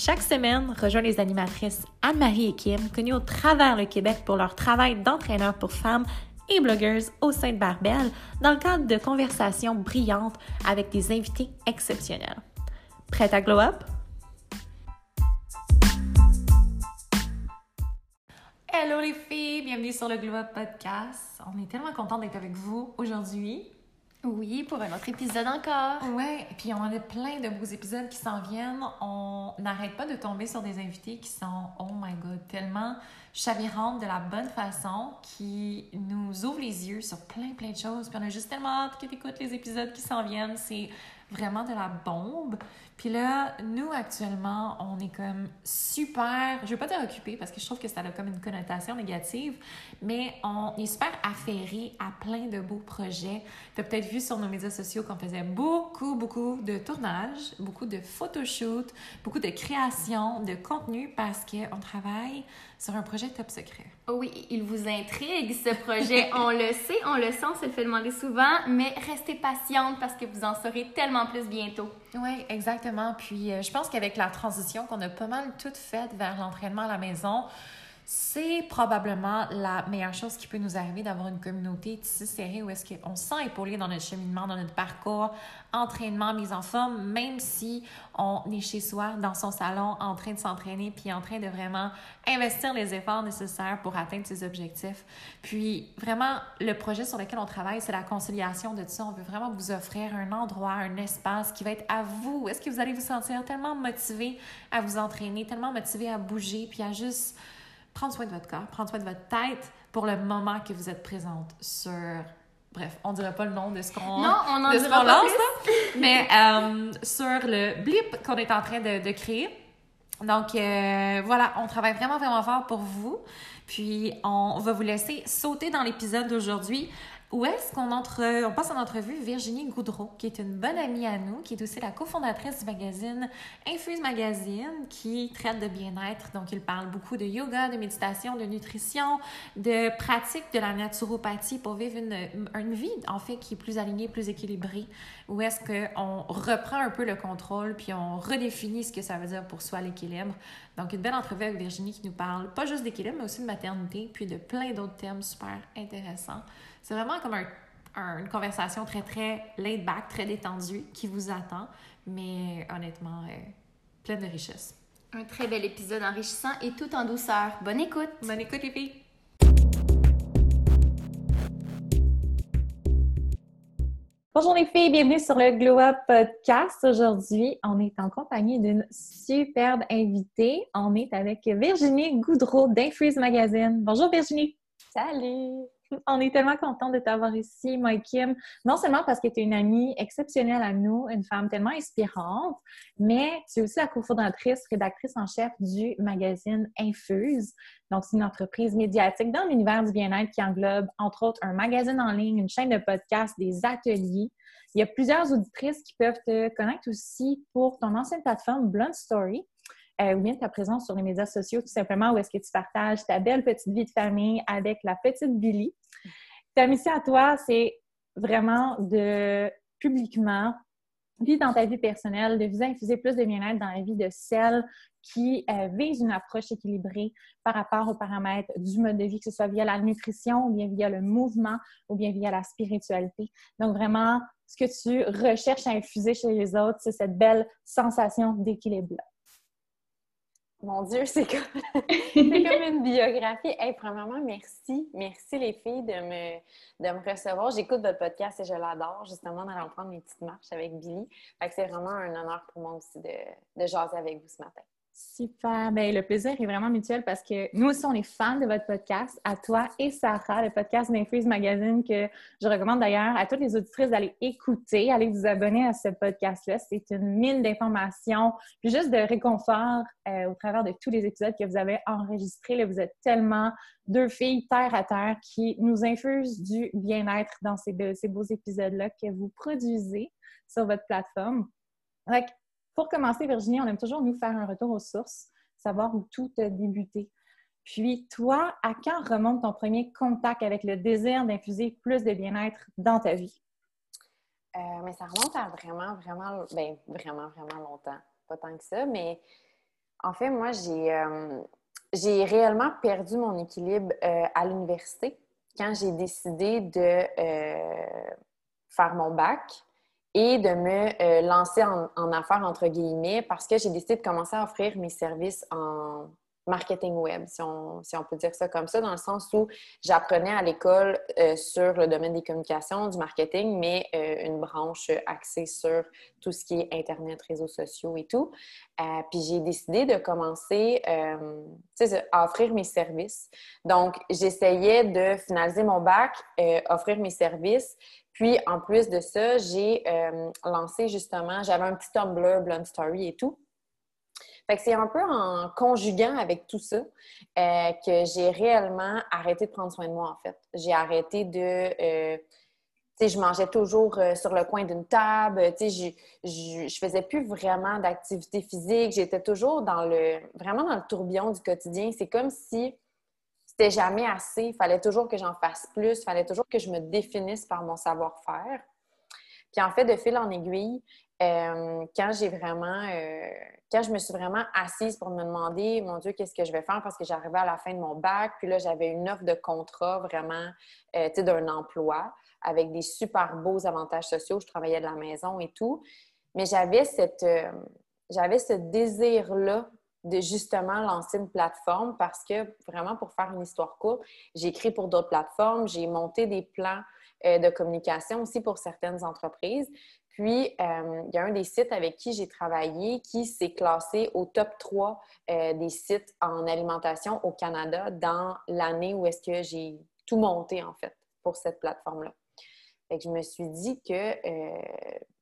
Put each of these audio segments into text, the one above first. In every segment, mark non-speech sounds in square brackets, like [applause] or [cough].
Chaque semaine, rejoins les animatrices Anne-Marie et Kim, connues au travers le Québec pour leur travail d'entraîneur pour femmes et blogueuses au sein de Barbel, dans le cadre de conversations brillantes avec des invités exceptionnels. Prête à glow up? Hello les filles, bienvenue sur le Glow Up Podcast. On est tellement contents d'être avec vous aujourd'hui. Oui, pour un autre épisode encore. Ouais, puis on a plein de beaux épisodes qui s'en viennent. On n'arrête pas de tomber sur des invités qui sont, oh my god, tellement chavirantes de la bonne façon, qui nous ouvrent les yeux sur plein, plein de choses. Puis on a juste tellement hâte que tu écoutes les épisodes qui s'en viennent. C'est vraiment de la bombe. Puis là, nous, actuellement, on est comme super, je veux pas dire occupé parce que je trouve que ça a comme une connotation négative, mais on est super affairé à plein de beaux projets. Tu as peut-être vu sur nos médias sociaux qu'on faisait beaucoup, beaucoup de tournages, beaucoup de photoshoots, beaucoup de création, de contenu parce qu'on travaille sur un projet top secret. Oh oui, il vous intrigue ce projet. [laughs] on le sait, on le sent, on se le fait demander souvent, mais restez patiente parce que vous en saurez tellement plus bientôt. Oui, exactement. Puis euh, je pense qu'avec la transition qu'on a pas mal toute faite vers l'entraînement à la maison, c'est probablement la meilleure chose qui peut nous arriver d'avoir une communauté si serrée où est-ce qu'on se sent épaulé dans notre cheminement, dans notre parcours, entraînement, mise en forme, même si on est chez soi, dans son salon, en train de s'entraîner, puis en train de vraiment investir les efforts nécessaires pour atteindre ses objectifs. Puis vraiment, le projet sur lequel on travaille, c'est la conciliation de tout ça. On veut vraiment vous offrir un endroit, un espace qui va être à vous. Est-ce que vous allez vous sentir tellement motivé à vous entraîner, tellement motivé à bouger, puis à juste prendre soin de votre corps, prendre soin de votre tête pour le moment que vous êtes présente sur bref, on dirait pas le nom de ce qu'on non, on en de ce qu'on lance, mais [laughs] euh, sur le blip qu'on est en train de, de créer. Donc euh, voilà, on travaille vraiment vraiment fort pour vous. Puis on va vous laisser sauter dans l'épisode d'aujourd'hui où est-ce qu'on entre, on passe en entrevue Virginie Goudreau, qui est une bonne amie à nous, qui est aussi la cofondatrice du magazine Infuse Magazine, qui traite de bien-être. Donc, il parle beaucoup de yoga, de méditation, de nutrition, de pratique de la naturopathie pour vivre une, une vie, en fait, qui est plus alignée, plus équilibrée. Où est-ce qu'on reprend un peu le contrôle, puis on redéfinit ce que ça veut dire pour soi l'équilibre. Donc, une belle entrevue avec Virginie qui nous parle pas juste d'équilibre, mais aussi de maternité, puis de plein d'autres thèmes super intéressants. C'est vraiment comme une conversation très, très laid back, très détendue qui vous attend, mais honnêtement, euh, pleine de richesse. Un très bel épisode enrichissant et tout en douceur. Bonne écoute! Bonne écoute, les filles! Bonjour les filles, bienvenue sur le Glow Up Podcast. Aujourd'hui, on est en compagnie d'une superbe invitée. On est avec Virginie Goudreau d'Infreeze Magazine. Bonjour Virginie! Salut! [laughs] On est tellement content de t'avoir ici, moi Kim. Non seulement parce que tu es une amie exceptionnelle à nous, une femme tellement inspirante, mais tu es aussi la cofondatrice, rédactrice en chef du magazine Infuse. Donc, c'est une entreprise médiatique dans l'univers du bien-être qui englobe, entre autres, un magazine en ligne, une chaîne de podcast, des ateliers. Il y a plusieurs auditrices qui peuvent te connaître aussi pour ton ancienne plateforme Blunt Story euh, ou bien ta présence sur les médias sociaux, tout simplement, où est-ce que tu partages ta belle petite vie de famille avec la petite Billy. Ta mission à toi, c'est vraiment de publiquement vivre dans ta vie personnelle, de vous infuser plus de bien-être dans la vie de celles qui euh, visent une approche équilibrée par rapport aux paramètres du mode de vie, que ce soit via la nutrition ou bien via le mouvement ou bien via la spiritualité. Donc vraiment, ce que tu recherches à infuser chez les autres, c'est cette belle sensation d'équilibre-là. Mon Dieu, c'est comme, [laughs] comme une biographie. Hey, premièrement, merci. Merci les filles de me, de me recevoir. J'écoute votre podcast et je l'adore, justement, d'aller prendre mes petites marches avec Billy. Fait que c'est vraiment un honneur pour moi aussi de, de jaser avec vous ce matin. Super. Bien, le plaisir est vraiment mutuel parce que nous aussi, on est fans de votre podcast, à toi et Sarah, le podcast d'Infuse Magazine que je recommande d'ailleurs à toutes les auditrices d'aller écouter, aller vous abonner à ce podcast-là. C'est une mine d'informations, puis juste de réconfort euh, au travers de tous les épisodes que vous avez enregistrés. vous êtes tellement deux filles terre à terre qui nous infusent du bien-être dans ces, beaux épisodes-là que vous produisez sur votre plateforme. Pour commencer, Virginie, on aime toujours nous faire un retour aux sources, savoir où tout a débuté. Puis, toi, à quand remonte ton premier contact avec le désir d'infuser plus de bien-être dans ta vie? Euh, mais ça remonte à vraiment, vraiment, ben, vraiment, vraiment longtemps. Pas tant que ça, mais en fait, moi, j'ai, euh, j'ai réellement perdu mon équilibre euh, à l'université quand j'ai décidé de faire mon bac et de me euh, lancer en, en, affaires, entre guillemets, parce que j'ai décidé de commencer à offrir mes services en marketing web, si on, peut dire ça comme ça, dans le sens où j'apprenais à l'école euh, sur le domaine des communications, du marketing, mais euh, une branche axée sur tout ce qui est Internet, réseaux sociaux et tout. puis j'ai décidé de commencer à offrir mes services. Donc, j'essayais de finaliser mon bac, offrir mes services, puis, en plus de ça, j'ai euh, lancé justement, j'avais un petit Tumblr, Blunt Story et tout. Fait que c'est un peu en conjuguant avec tout ça euh, que j'ai réellement arrêté de prendre soin de moi, en fait. J'ai arrêté de... Euh, tu sais, je mangeais toujours sur le coin d'une table. Tu sais, je, je, faisais plus vraiment d'activité physique. J'étais toujours dans le... vraiment dans le tourbillon du quotidien. C'est comme si c'était jamais assez. Il fallait toujours que j'en fasse plus. Il fallait toujours que je me définisse par mon savoir-faire. Puis en fait, de fil en aiguille, euh, quand j'ai vraiment, euh, quand je me suis vraiment assise pour me demander, mon Dieu, qu'est-ce que je vais faire parce que j'arrivais à la fin de mon bac, puis là, j'avais une offre de contrat vraiment, euh, tu sais, d'un emploi avec des super beaux avantages sociaux. Je travaillais de la maison et tout. Mais j'avais cette, j'avais ce désir-là de justement lancer une plateforme parce que vraiment, pour faire une histoire courte, j'ai écrit pour d'autres plateformes, j'ai monté des plans euh, de communication aussi pour certaines entreprises. Puis, euh, il y a un des sites avec qui j'ai travaillé qui s'est classé au top 3 euh, des sites en alimentation au Canada dans l'année où est-ce que j'ai tout monté, en fait, pour cette plateforme-là. je me suis dit que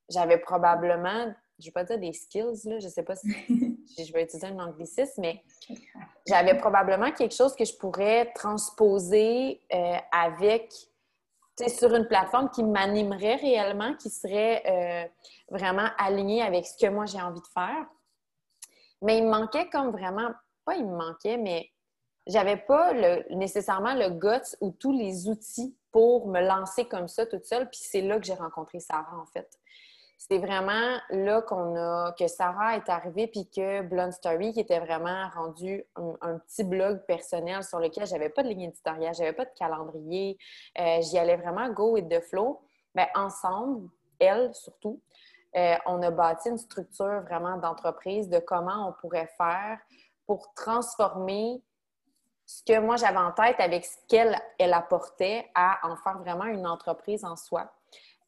j'avais probablement je ne vais pas dire des skills, là, je ne sais pas [laughs] si je vais utiliser un anglicisme, mais j'avais probablement quelque chose que je pourrais transposer euh, avec, sur une plateforme qui m'animerait réellement, qui serait euh, vraiment alignée avec ce que moi j'ai envie de faire. Mais il me manquait comme vraiment, pas il me manquait, mais j'avais pas nécessairement le guts ou tous les outils pour me lancer comme ça toute seule. Puis c'est là que j'ai rencontré Sarah, en fait c'est vraiment là qu'on a que Sarah est arrivée puis que Blonde Story qui était vraiment rendu un, petit blog personnel sur lequel j'avais pas de ligne éditoriale, j'avais pas de calendrier, euh, j'y allais vraiment go with the flow. Bien, ensemble, elle surtout, euh, on a bâti une structure vraiment d'entreprise de comment on pourrait faire pour transformer ce que moi j'avais en tête avec ce qu'elle elle apportait à en faire vraiment une entreprise en soi.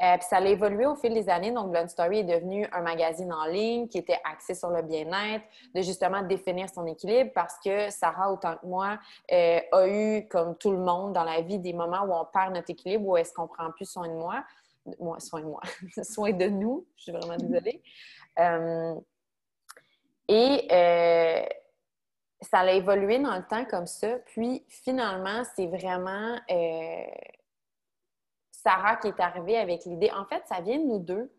Euh, puis ça a évolué au fil des années. Donc, Blonde Story est devenu un magazine en ligne qui était axé sur le bien-être, de justement définir son équilibre parce que Sarah, autant que moi, euh, a eu, comme tout le monde dans la vie, des moments où on perd notre équilibre, où est-ce qu'on prend plus soin de moi? moi soin de moi. [laughs] soin de nous. Je suis vraiment désolée. Euh, et ça a évolué dans le temps comme ça. Puis, finalement, c'est vraiment Sarah qui est arrivée avec l'idée. En fait, ça vient de nous deux.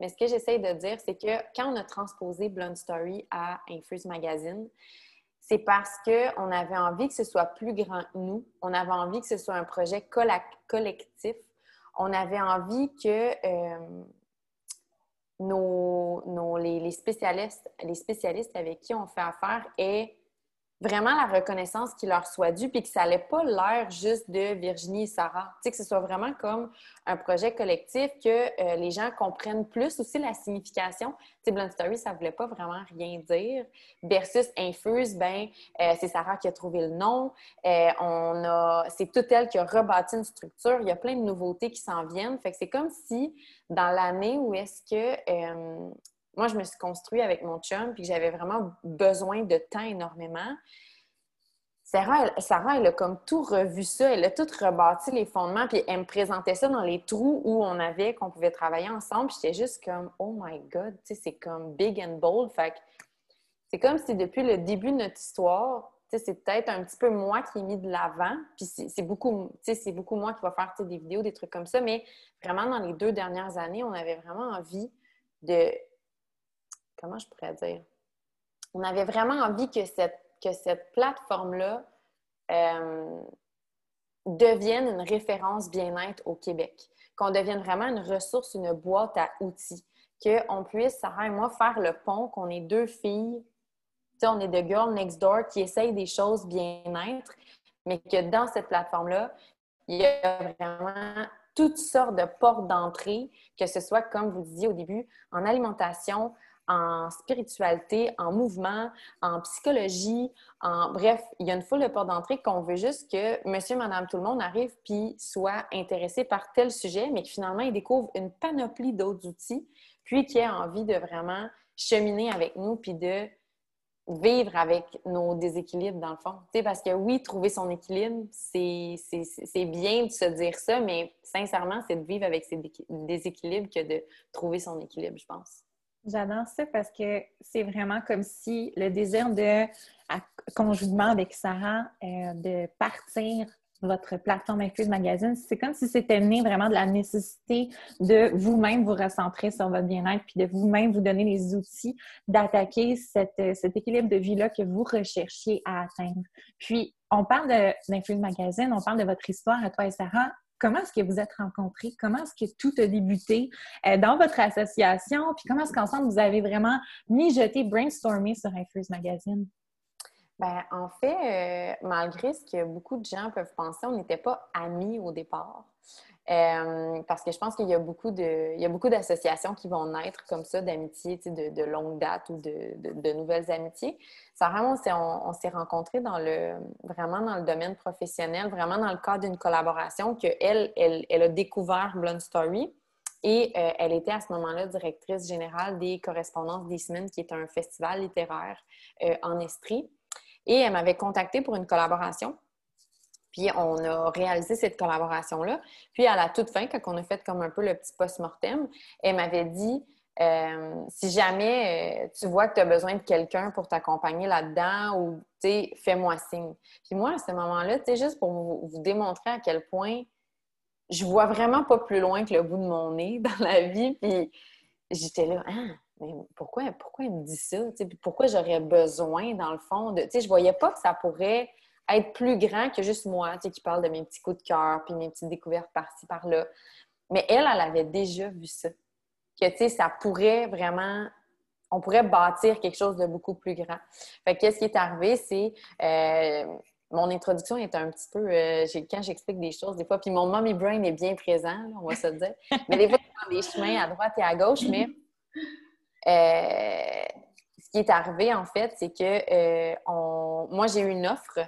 Mais ce que j'essaie de dire, c'est que quand on a transposé Blonde Story à Infuse Magazine, c'est parce qu'on avait envie que ce soit plus grand que nous. On avait envie que ce soit un projet collectif. On avait envie que euh, nos, les, spécialistes, les spécialistes avec qui on fait affaire aient vraiment la reconnaissance qui leur soit due, puis que ça n'allait pas l'air juste de Virginie et Sarah. Tu sais, que ce soit vraiment comme un projet collectif, que euh, les gens comprennent plus aussi la signification. Tu sais, Blunt Story, ça ne voulait pas vraiment rien dire. Versus Infuse, ben euh, c'est Sarah qui a trouvé le nom. Euh, on a, c'est toute elle qui a rebâti une structure. Il y a plein de nouveautés qui s'en viennent. Fait que c'est comme si, dans l'année où est-ce que moi, je me suis construite avec mon chum, puis j'avais vraiment besoin de temps énormément. Sarah elle, Sarah, elle a comme tout revu ça, elle a tout rebâti les fondements, puis elle me présentait ça dans les trous où on avait, qu'on pouvait travailler ensemble. J'étais juste comme, oh my God, tu sais, c'est comme big and bold. Fait c'est comme si depuis le début de notre histoire, c'est peut-être un petit peu moi qui ai mis de l'avant, puis c'est beaucoup, c'est beaucoup moi qui va faire des vidéos, des trucs comme ça, mais vraiment dans les deux dernières années, on avait vraiment envie de, comment je pourrais dire, on avait vraiment envie que cette, plateforme-là euh, devienne une référence bien-être au Québec, qu'on devienne vraiment une ressource, une boîte à outils, qu'on puisse, Sarah et moi, faire le pont, qu'on ait deux filles on est de girl next door qui essaye des choses bien-être, mais que dans cette plateforme-là, il y a vraiment toutes sortes de portes d'entrée, que ce soit, comme vous disiez au début, en alimentation, en spiritualité, en mouvement, en psychologie, en bref, il y a une foule de portes d'entrée qu'on veut juste que monsieur, madame, tout le monde arrive puis soit intéressé par tel sujet, mais que finalement, il découvre une panoplie d'autres outils, puis qu'il ait envie de vraiment cheminer avec nous puis de vivre avec nos déséquilibres, dans le fond. sais, parce que oui, trouver son équilibre, c'est bien de se dire ça, mais sincèrement, c'est de vivre avec ses déséquilibres que de trouver son équilibre, je pense. J'adore ça parce que c'est vraiment comme si le désir de, conjointement avec Sarah, euh, de partir votre plateforme Infuse Magazine, c'est comme si c'était né vraiment de la nécessité de vous-même vous recentrer sur votre bien-être, puis de vous-même vous donner les outils d'attaquer cet équilibre de vie-là que vous recherchiez à atteindre. Puis, on parle d'Infuse Magazine, on parle de votre histoire à toi et Sarah. Comment est-ce que vous êtes rencontrés? Comment est-ce que tout a débuté euh, dans votre association? Puis comment est-ce qu'ensemble vous avez vraiment mijoté, brainstormé sur Infuse Magazine? Ben, en fait, euh, malgré ce que beaucoup de gens peuvent penser, on n'était pas amis au départ. Euh, parce que je pense qu'il y a beaucoup de, il y a beaucoup d'associations qui vont naître comme ça, d'amitiés de, longue date ou de, nouvelles amitiés. Vraiment, on, s'est rencontrés dans le, vraiment dans le domaine professionnel, vraiment dans le cadre d'une collaboration que elle, elle, a découvert Blonde Story. Et euh, elle était à ce moment-là directrice générale des Correspondances des Semaines, qui est un festival littéraire en Estrie. Et elle m'avait contactée pour une collaboration. Puis on a réalisé cette collaboration-là. Puis à la toute fin, quand on a fait comme un peu le petit post-mortem, elle m'avait dit euh, si jamais euh, tu vois que tu as besoin de quelqu'un pour t'accompagner là-dedans ou tu fais-moi signe. Puis moi, à ce moment-là, tu juste pour vous, démontrer à quel point je vois vraiment pas plus loin que le bout de mon nez [laughs] dans la vie. Puis j'étais là, ah, mais pourquoi, pourquoi il me dit ça? pourquoi j'aurais besoin, dans le fond, de. Je voyais pas que ça pourrait être plus grand que juste moi, qui parle de mes petits coups de cœur, puis mes petites découvertes par-ci, par-là. Mais elle, elle avait déjà vu ça. Que, tu sais, ça pourrait vraiment on pourrait bâtir quelque chose de beaucoup plus grand. Fait qu'est-ce qui est arrivé, c'est euh, mon introduction est un petit peu euh, quand j'explique des choses des fois, puis mon mommy brain est bien présent, on va se dire. Mais des fois, prends des chemins à droite et à gauche, mais euh, ce qui est arrivé, en fait, c'est que moi, j'ai eu une offre,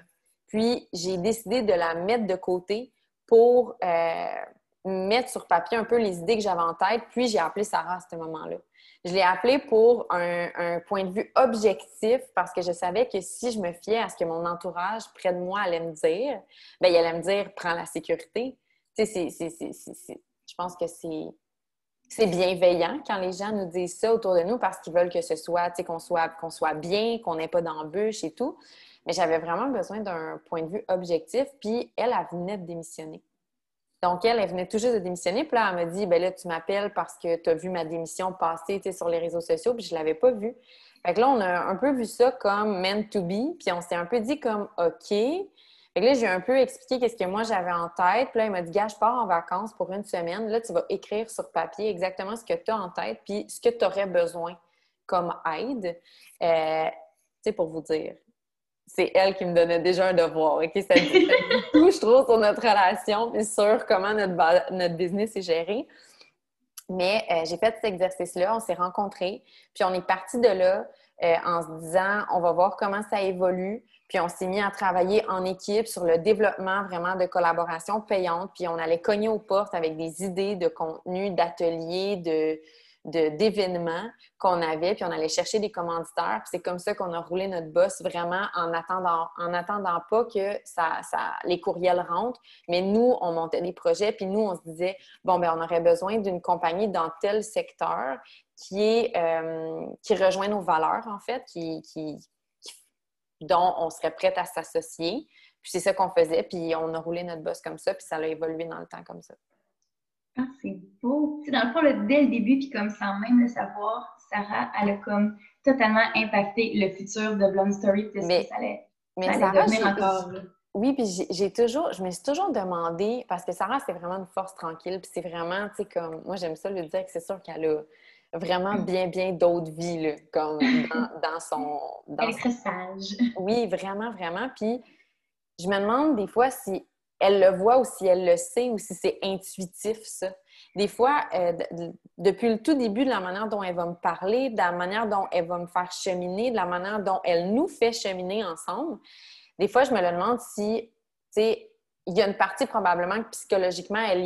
puis j'ai décidé de la mettre de côté pour euh, mettre sur papier un peu les idées que j'avais en tête, puis j'ai appelé Sarah à ce moment-là. Je l'ai appelée pour un, point de vue objectif parce que je savais que si je me fiais à ce que mon entourage près de moi allait me dire, bien, il allait me dire prends la sécurité. Tu sais, je pense que c'est c'est bienveillant quand les gens nous disent ça autour de nous parce qu'ils veulent que ce soit, tu sais, qu'on soit, qu'on soit bien, qu'on n'ait pas d'embûches et tout. Mais j'avais vraiment besoin d'un point de vue objectif. Puis elle, elle venait de démissionner. Donc, elle, elle venait tout juste de démissionner. Puis là, elle m'a dit, ben là, tu m'appelles parce que tu as vu ma démission passer sur les réseaux sociaux, puis je ne l'avais pas vue. Fait que là, on a un peu vu ça comme meant to be, puis on s'est un peu dit comme OK. Fait que là, j'ai un peu expliqué qu'est-ce que moi j'avais en tête. Puis là, il m'a dit, gars, je pars en vacances pour une semaine. Là, tu vas écrire sur papier exactement ce que tu as en tête, puis ce que tu aurais besoin comme aide. Euh, tu sais, pour vous dire, c'est elle qui me donnait déjà un devoir. OK? Ça dit, [laughs] tout, je trouve, sur notre relation, puis sur comment notre, notre business est géré. Mais euh, j'ai fait cet exercice-là, on s'est rencontrés, puis on est parti de là euh, en se disant, on va voir comment ça évolue. Puis on s'est mis à travailler en équipe sur le développement vraiment de collaboration payante. Puis on allait cogner aux portes avec des idées de contenu, d'ateliers, de, d'événements qu'on avait, puis on allait chercher des commanditaires. C'est comme ça qu'on a roulé notre boss vraiment en attendant, en attendant pas que ça, ça, les courriels rentrent. Mais nous, on montait des projets, puis nous, on se disait, bon, ben on aurait besoin d'une compagnie dans tel secteur qui, est, euh, qui rejoint nos valeurs, en fait, qui, qui, dont on serait prête à s'associer. Puis c'est ça qu'on faisait, puis on a roulé notre boss comme ça, puis ça a évolué dans le temps comme ça. Ah, c'est beau. dans le fond, dès le début, puis comme sans même le savoir, Sarah, elle a comme totalement impacté le futur de Blonde Story, puis mais, ça allait, mais devenir encore. Oui, puis j'ai toujours, je me suis toujours demandé, parce que Sarah, c'est vraiment une force tranquille, puis c'est vraiment, tu sais, comme, moi, j'aime ça le dire que c'est sûr qu'elle a vraiment mm. bien, bien d'autres vies, là, comme [laughs] dans, son... Dans elle est très sage. Oui, vraiment, vraiment. Puis je me demande des fois si elle le voit ou si elle le sait ou si c'est intuitif, ça. Des fois, euh, depuis le tout début, de la manière dont elle va me parler, de la manière dont elle va me faire cheminer, de la manière dont elle nous fait cheminer ensemble, des fois, je me le demande si, tu sais, il y a une partie probablement que psychologiquement, elle,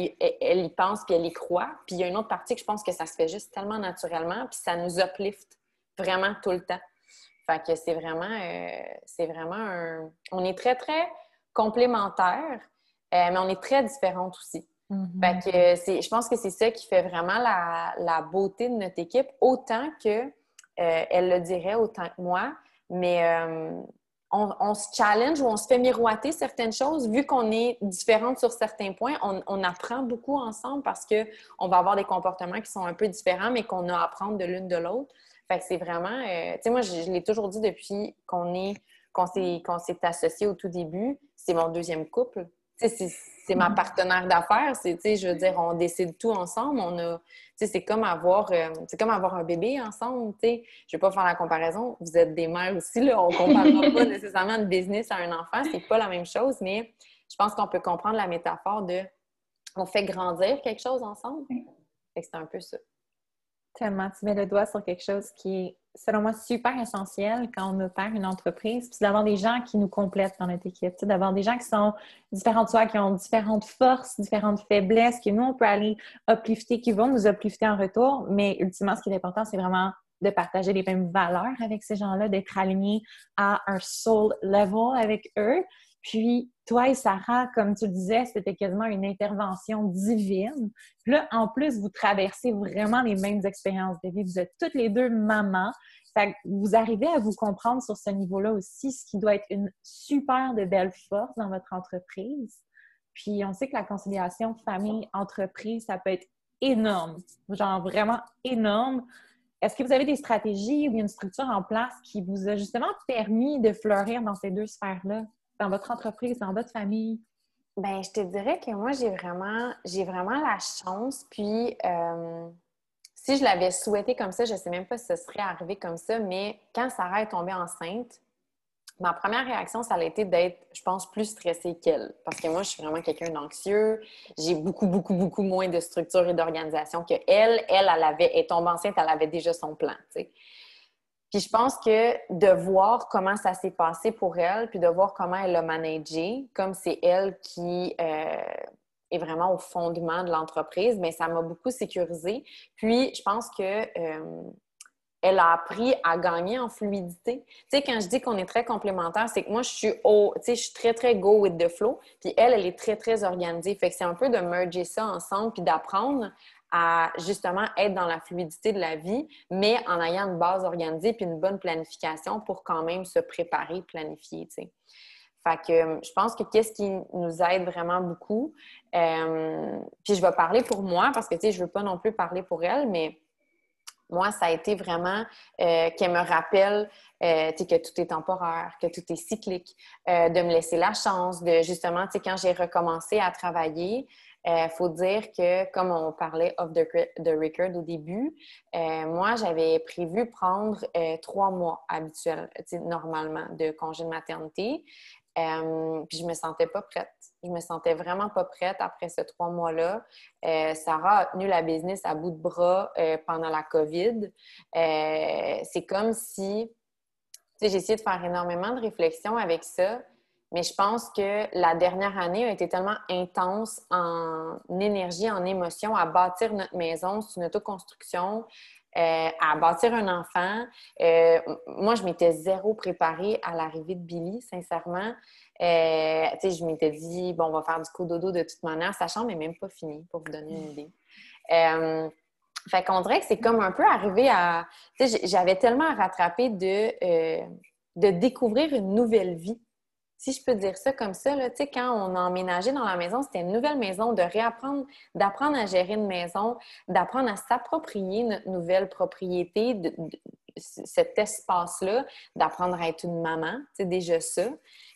y pense puis elle y croit. Puis il y a une autre partie que je pense que ça se fait juste tellement naturellement, puis ça nous uplift vraiment tout le temps. Fait que c'est vraiment, euh, c'est vraiment un... On est très, très complémentaires, euh, mais on est très différentes aussi. Fait que c'est, je pense que c'est ça qui fait vraiment la, beauté de notre équipe, autant que euh, elle le dirait, autant que moi. Mais euh, on, se challenge ou on se fait miroiter certaines choses. Vu qu'on est différentes sur certains points, on, apprend beaucoup ensemble parce qu'on va avoir des comportements qui sont un peu différents, mais qu'on a à apprendre de l'une de l'autre. Fait que c'est vraiment... tu sais, moi, je, je l'ai toujours dit depuis qu'on est qu'on s'est associé au tout début, c'est mon deuxième couple. C'est ma partenaire d'affaires. Je veux dire, on décide tout ensemble. On a, c'est comme avoir, euh, c'est comme avoir un bébé ensemble. Je ne vais pas faire la comparaison. Vous êtes des mères aussi. Là. On ne comparera pas [laughs] nécessairement de business à un enfant. C'est pas la même chose, mais je pense qu'on peut comprendre la métaphore de on fait grandir quelque chose ensemble. C'est un peu ça. Tellement, tu mets le doigt sur quelque chose qui est, selon moi, super essentiel quand on opère une entreprise, puis d'avoir des gens qui nous complètent dans notre équipe, d'avoir des gens qui sont différents de soi, qui ont différentes forces, différentes faiblesses, que nous, on peut aller uplifter, qui vont nous uplifter en retour, mais ultimement, ce qui est important, c'est vraiment de partager les mêmes valeurs avec ces gens-là, d'être aligné à un soul level avec eux, puis, toi et Sarah, comme tu le disais, c'était quasiment une intervention divine. Là, en plus, vous traversez vraiment les mêmes expériences de vie. Vous êtes toutes les deux mamans. Vous arrivez à vous comprendre sur ce niveau-là aussi, ce qui doit être une super de belle force dans votre entreprise. Puis, on sait que la conciliation famille-entreprise, ça peut être énorme, genre vraiment énorme. Est-ce que vous avez des stratégies ou une structure en place qui vous a justement permis de fleurir dans ces deux sphères-là? Dans votre entreprise, dans votre famille? Ben, je te dirais que moi, j'ai vraiment, j'ai vraiment la chance. Puis, euh, si je l'avais souhaité comme ça, je ne sais même pas si ce serait arrivé comme ça, mais quand Sarah est tombée enceinte, ma première réaction, ça a été d'être, je pense, plus stressée qu'elle. Parce que moi, je suis vraiment quelqu'un d'anxieux. J'ai beaucoup, beaucoup, beaucoup moins de structure et d'organisation qu'elle. Elle, elle, elle avait, est tombée enceinte, elle avait déjà son plan. Puis je pense que de voir comment ça s'est passé pour elle, puis de voir comment elle l'a managé, comme c'est elle qui euh, est vraiment au fondement de l'entreprise, mais ça m'a beaucoup sécurisé. Puis je pense que euh, elle a appris à gagner en fluidité. Tu sais, quand je dis qu'on est très complémentaires, c'est que moi, je suis au, tu sais, je suis très, très go with the flow. Puis elle, elle est très, très organisée. Fait que c'est un peu de merger ça ensemble puis d'apprendre à justement être dans la fluidité de la vie, mais en ayant une base organisée puis une bonne planification pour quand même se préparer, planifier, tu sais. Fait que euh, je pense que qu'est-ce qui nous aide vraiment beaucoup, euh, puis je vais parler pour moi parce que, tu sais, je veux pas non plus parler pour elle, mais moi, ça a été vraiment euh, qu'elle me rappelle euh, que tout est temporaire, que tout est cyclique, de me laisser la chance de justement, tu sais, quand j'ai recommencé à travailler, il euh, faut dire que, comme on parlait off the, record au début, euh, moi, j'avais prévu prendre euh, trois mois habituels, normalement, de congé de maternité. puis je me sentais pas prête. Je me sentais vraiment pas prête après ces trois mois-là. Sarah a tenu la business à bout de bras pendant la COVID. C'est comme si, j'ai essayé de faire énormément de réflexions avec ça, Mais je pense que la dernière année a été tellement intense en énergie, en émotion, à bâtir notre maison. C'est une autoconstruction. Euh, à bâtir un enfant. Euh, moi, je m'étais zéro préparée à l'arrivée de Billy, sincèrement. Euh, je m'étais dit, bon, on va faire du cododo de toute manière. Sa chambre n'est même pas finie, pour vous donner une idée. Euh, fait qu'on dirait que c'est comme un peu arrivé à... J'avais tellement à rattraper de, de découvrir une nouvelle vie si je peux dire ça comme ça, quand on a emménagé dans la maison, c'était une nouvelle maison, de réapprendre, d'apprendre à gérer une maison, d'apprendre à s'approprier notre nouvelle propriété, cet espace-là, d'apprendre à être une maman, c'est déjà ça.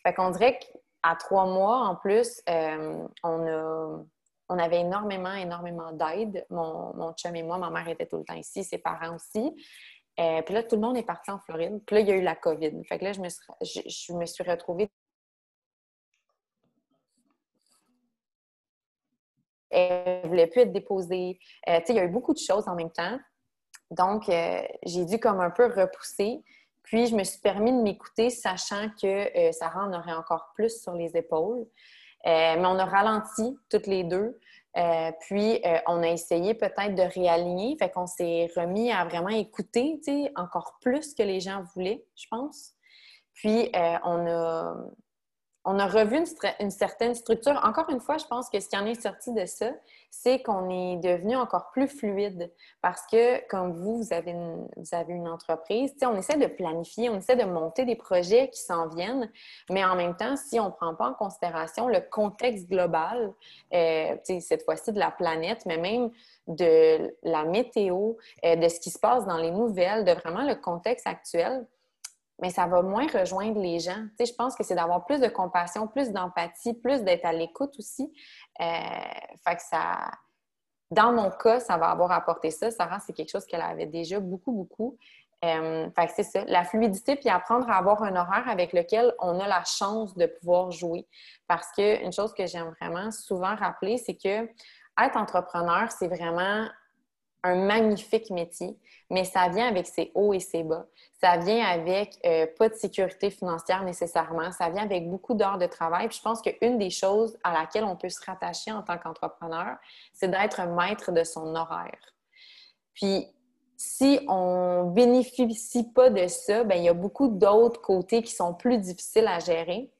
Fait qu'on dirait qu'à trois mois, en plus, euh, on a on avait énormément, énormément d'aide. Mon, mon chum et moi, ma mère était tout le temps ici, ses parents aussi. Euh, puis là, tout le monde est parti en Floride. Puis là, il y a eu la COVID. Fait que là, je me je me suis retrouvée Elle ne voulait plus être déposée. Euh, il y a eu beaucoup de choses en même temps. Donc, euh, j'ai dû comme un peu repousser. Puis, je me suis permis de m'écouter, sachant que euh, Sarah en aurait encore plus sur les épaules. mais on a ralenti toutes les deux. puis, on a essayé peut-être de réaligner. Fait qu'on s'est remis à vraiment écouter, encore plus que les gens voulaient, je pense. Puis, on a on a revu une, certaine structure. Encore une fois, je pense que ce qui en est sorti de ça, c'est qu'on est devenu encore plus fluide parce que, comme vous, vous avez une, vous avez entreprise, on essaie de planifier, on essaie de monter des projets qui s'en viennent, mais en même temps, si on ne prend pas en considération le contexte global, euh, cette fois-ci de la planète, mais même de la météo, euh, de ce qui se passe dans les nouvelles, de vraiment le contexte actuel, mais ça va moins rejoindre les gens. Tu sais, je pense que c'est d'avoir plus de compassion, plus d'empathie, plus d'être à l'écoute aussi. Euh, ça, dans mon cas, ça va avoir apporté ça. Sarah, c'est quelque chose qu'elle avait déjà beaucoup, beaucoup. Euh, c'est ça, la fluidité, puis apprendre à avoir un horaire avec lequel on a la chance de pouvoir jouer. Parce que une chose que j'aime vraiment souvent rappeler, c'est que être entrepreneur, c'est vraiment un magnifique métier, mais ça vient avec ses hauts et ses bas. Ça vient avec euh, pas de sécurité financière nécessairement. Ça vient avec beaucoup d'heures de travail. Puis je pense qu'une des choses à laquelle on peut se rattacher en tant qu'entrepreneur, c'est d'être maître de son horaire. Puis si on bénéficie pas de ça, bien, il y a beaucoup d'autres côtés qui sont plus difficiles à gérer.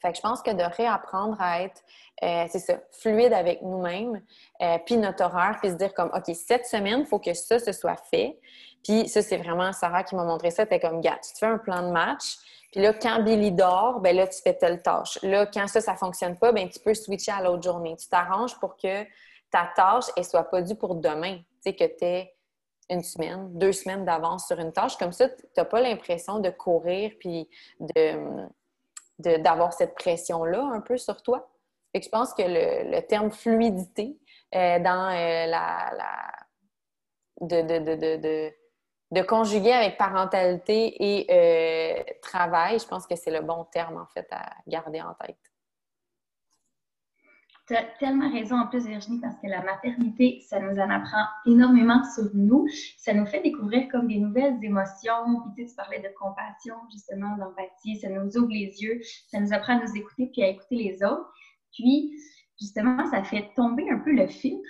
Fait que je pense que de réapprendre à être, euh, c'est ça, fluide avec nous-mêmes, euh, puis notre horaire, puis se dire comme, OK, cette semaine, il faut que ça, se soit fait. Puis ça, c'est vraiment Sarah qui m'a montré ça. T'es comme, gars, tu te fais un plan de match, puis là, quand Billy dort, ben là, tu fais telle tâche. Là, quand ça, ça fonctionne pas, ben tu peux switcher à l'autre journée. Tu t'arranges pour que ta tâche, elle soit pas due pour demain. Tu sais, que tu aies une semaine, deux semaines d'avance sur une tâche. Comme ça, tu n'as pas l'impression de courir puis de d'avoir cette pression-là un peu sur toi. et je pense que le, terme fluidité euh, dans euh, la, de, de, de, conjuguer avec parentalité et euh, travail, je pense que c'est le bon terme en fait à garder en tête. Tu as tellement raison en plus, Virginie, parce que la maternité, ça nous en apprend énormément sur nous. Ça nous fait découvrir comme des nouvelles émotions. Puis tu, parlais de compassion, justement, d'empathie. Ça nous ouvre les yeux. Ça nous apprend à nous écouter puis à écouter les autres. Puis, justement, ça fait tomber un peu le filtre.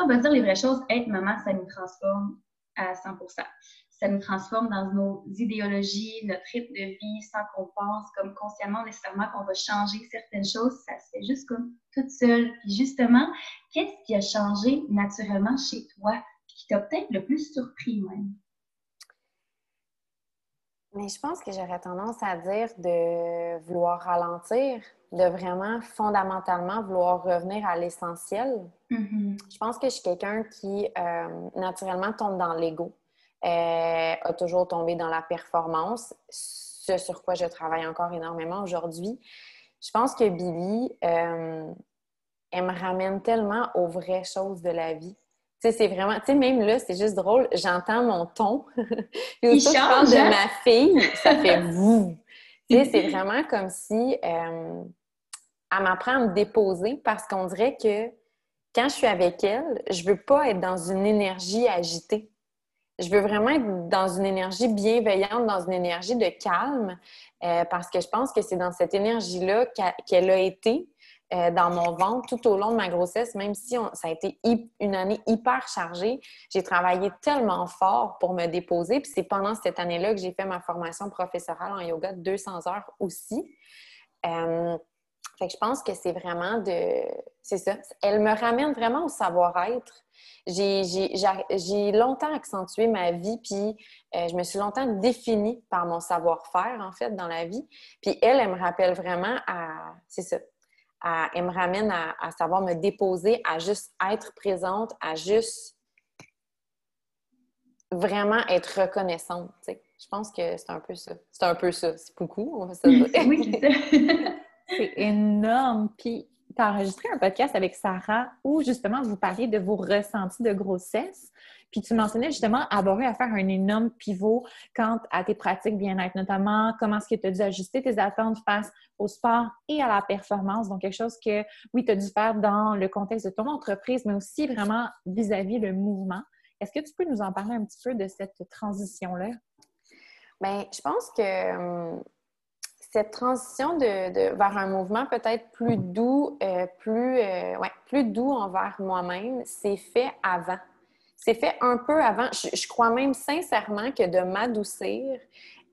On va dire les vraies choses. Être maman, ça nous transforme à 100 ça nous transforme dans nos idéologies, notre rythme de vie, sans qu'on pense comme consciemment nécessairement qu'on va changer certaines choses. Ça se fait juste comme toute seule. Puis justement, qu'est-ce qui a changé naturellement chez toi, qui t'a peut-être le plus surpris même? Mais je pense que j'aurais tendance à dire de vouloir ralentir, de vraiment fondamentalement vouloir revenir à l'essentiel. Mm-hmm. Je pense que je suis quelqu'un qui euh, naturellement tombe dans l'ego. Euh, a toujours tombé dans la performance, ce sur quoi je travaille encore énormément aujourd'hui. Je pense que Billy, euh, elle me ramène tellement aux vraies choses de la vie. Tu sais, c'est vraiment, tu sais, même là, c'est juste drôle, j'entends mon ton. [laughs] Il change, de hein? ma fille, ça [laughs] fait vous. tu sais, c'est vraiment comme si euh, elle m'apprend à me déposer parce qu'on dirait que quand je suis avec elle, je veux pas être dans une énergie agitée je veux vraiment être dans une énergie bienveillante, dans une énergie de calme, euh, parce que je pense que c'est dans cette énergie-là qu'elle a été euh, dans mon ventre tout au long de ma grossesse, même si ça a été une année hyper chargée. J'ai travaillé tellement fort pour me déposer, puis c'est pendant cette année-là que j'ai fait ma formation professorale en yoga de 200 heures aussi. Euh, fait que je pense que c'est vraiment de... C'est ça. Elle me ramène vraiment au savoir-être j'ai longtemps accentué ma vie, puis euh, je me suis longtemps définie par mon savoir-faire, en fait, dans la vie. Puis elle, elle me rappelle vraiment à... C'est ça. elle me ramène à, savoir me déposer, à juste être présente, à juste vraiment être reconnaissante. Je pense que c'est un peu ça. C'est un peu ça. C'est beaucoup, on va se dire. oui, c'est [laughs] C'est énorme. Puis tu as enregistré un podcast avec Sarah où justement vous parliez de vos ressentis de grossesse. Puis tu mentionnais justement avoir eu à faire un énorme pivot quant à tes pratiques bien-être, notamment comment est-ce que tu as dû ajuster tes attentes face au sport et à la performance. Donc, quelque chose que, oui, tu as dû faire dans le contexte de ton entreprise, mais aussi vraiment vis-à-vis le mouvement. Est-ce que tu peux nous en parler un petit peu de cette transition-là? Bien, je pense que hum, cette transition de, vers un mouvement peut-être plus doux, euh, plus, euh, plus doux envers moi-même, c'est fait avant. C'est fait un peu avant. Je, crois même sincèrement que de m'adoucir,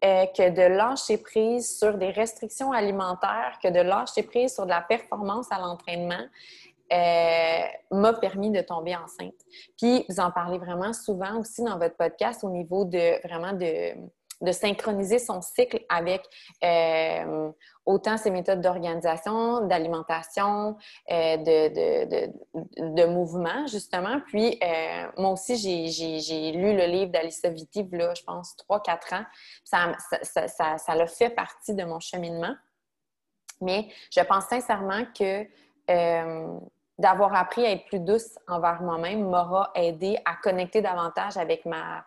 euh, que de lâcher prise sur des restrictions alimentaires, que de lâcher prise sur de la performance à l'entraînement, m'a permis de tomber enceinte. Puis, vous en parlez vraiment souvent aussi dans votre podcast au niveau de vraiment de de synchroniser son cycle avec euh, autant ses méthodes d'organisation, d'alimentation, euh, de, de, mouvement, justement. Puis, euh, moi aussi, j'ai lu le livre d'Alissa Vitti, là, je pense, 3-4 ans. Ça l'a ça, ça, fait partie de mon cheminement. Mais je pense sincèrement que d'avoir appris à être plus douce envers moi-même m'aura aidé à connecter davantage avec ma,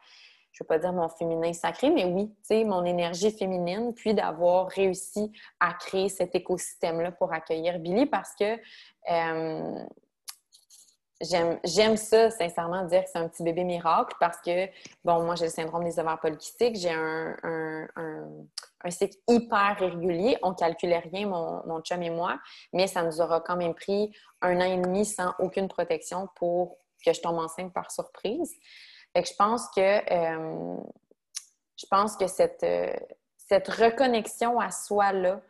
je ne pas dire mon féminin sacré, mais oui, tu sais, mon énergie féminine, puis d'avoir réussi à créer cet écosystème-là pour accueillir Billy parce que euh, j'aime ça, sincèrement, dire que c'est un petit bébé miracle parce que, bon, moi, j'ai le syndrome des ovaires polykystiques, j'ai un, cycle hyper régulier. On calculait rien, mon chum et moi, mais ça nous aura quand même pris un an et demi sans aucune protection pour que je tombe enceinte par surprise je pense que euh, je pense que cette, euh, cette reconnexion à soi-là,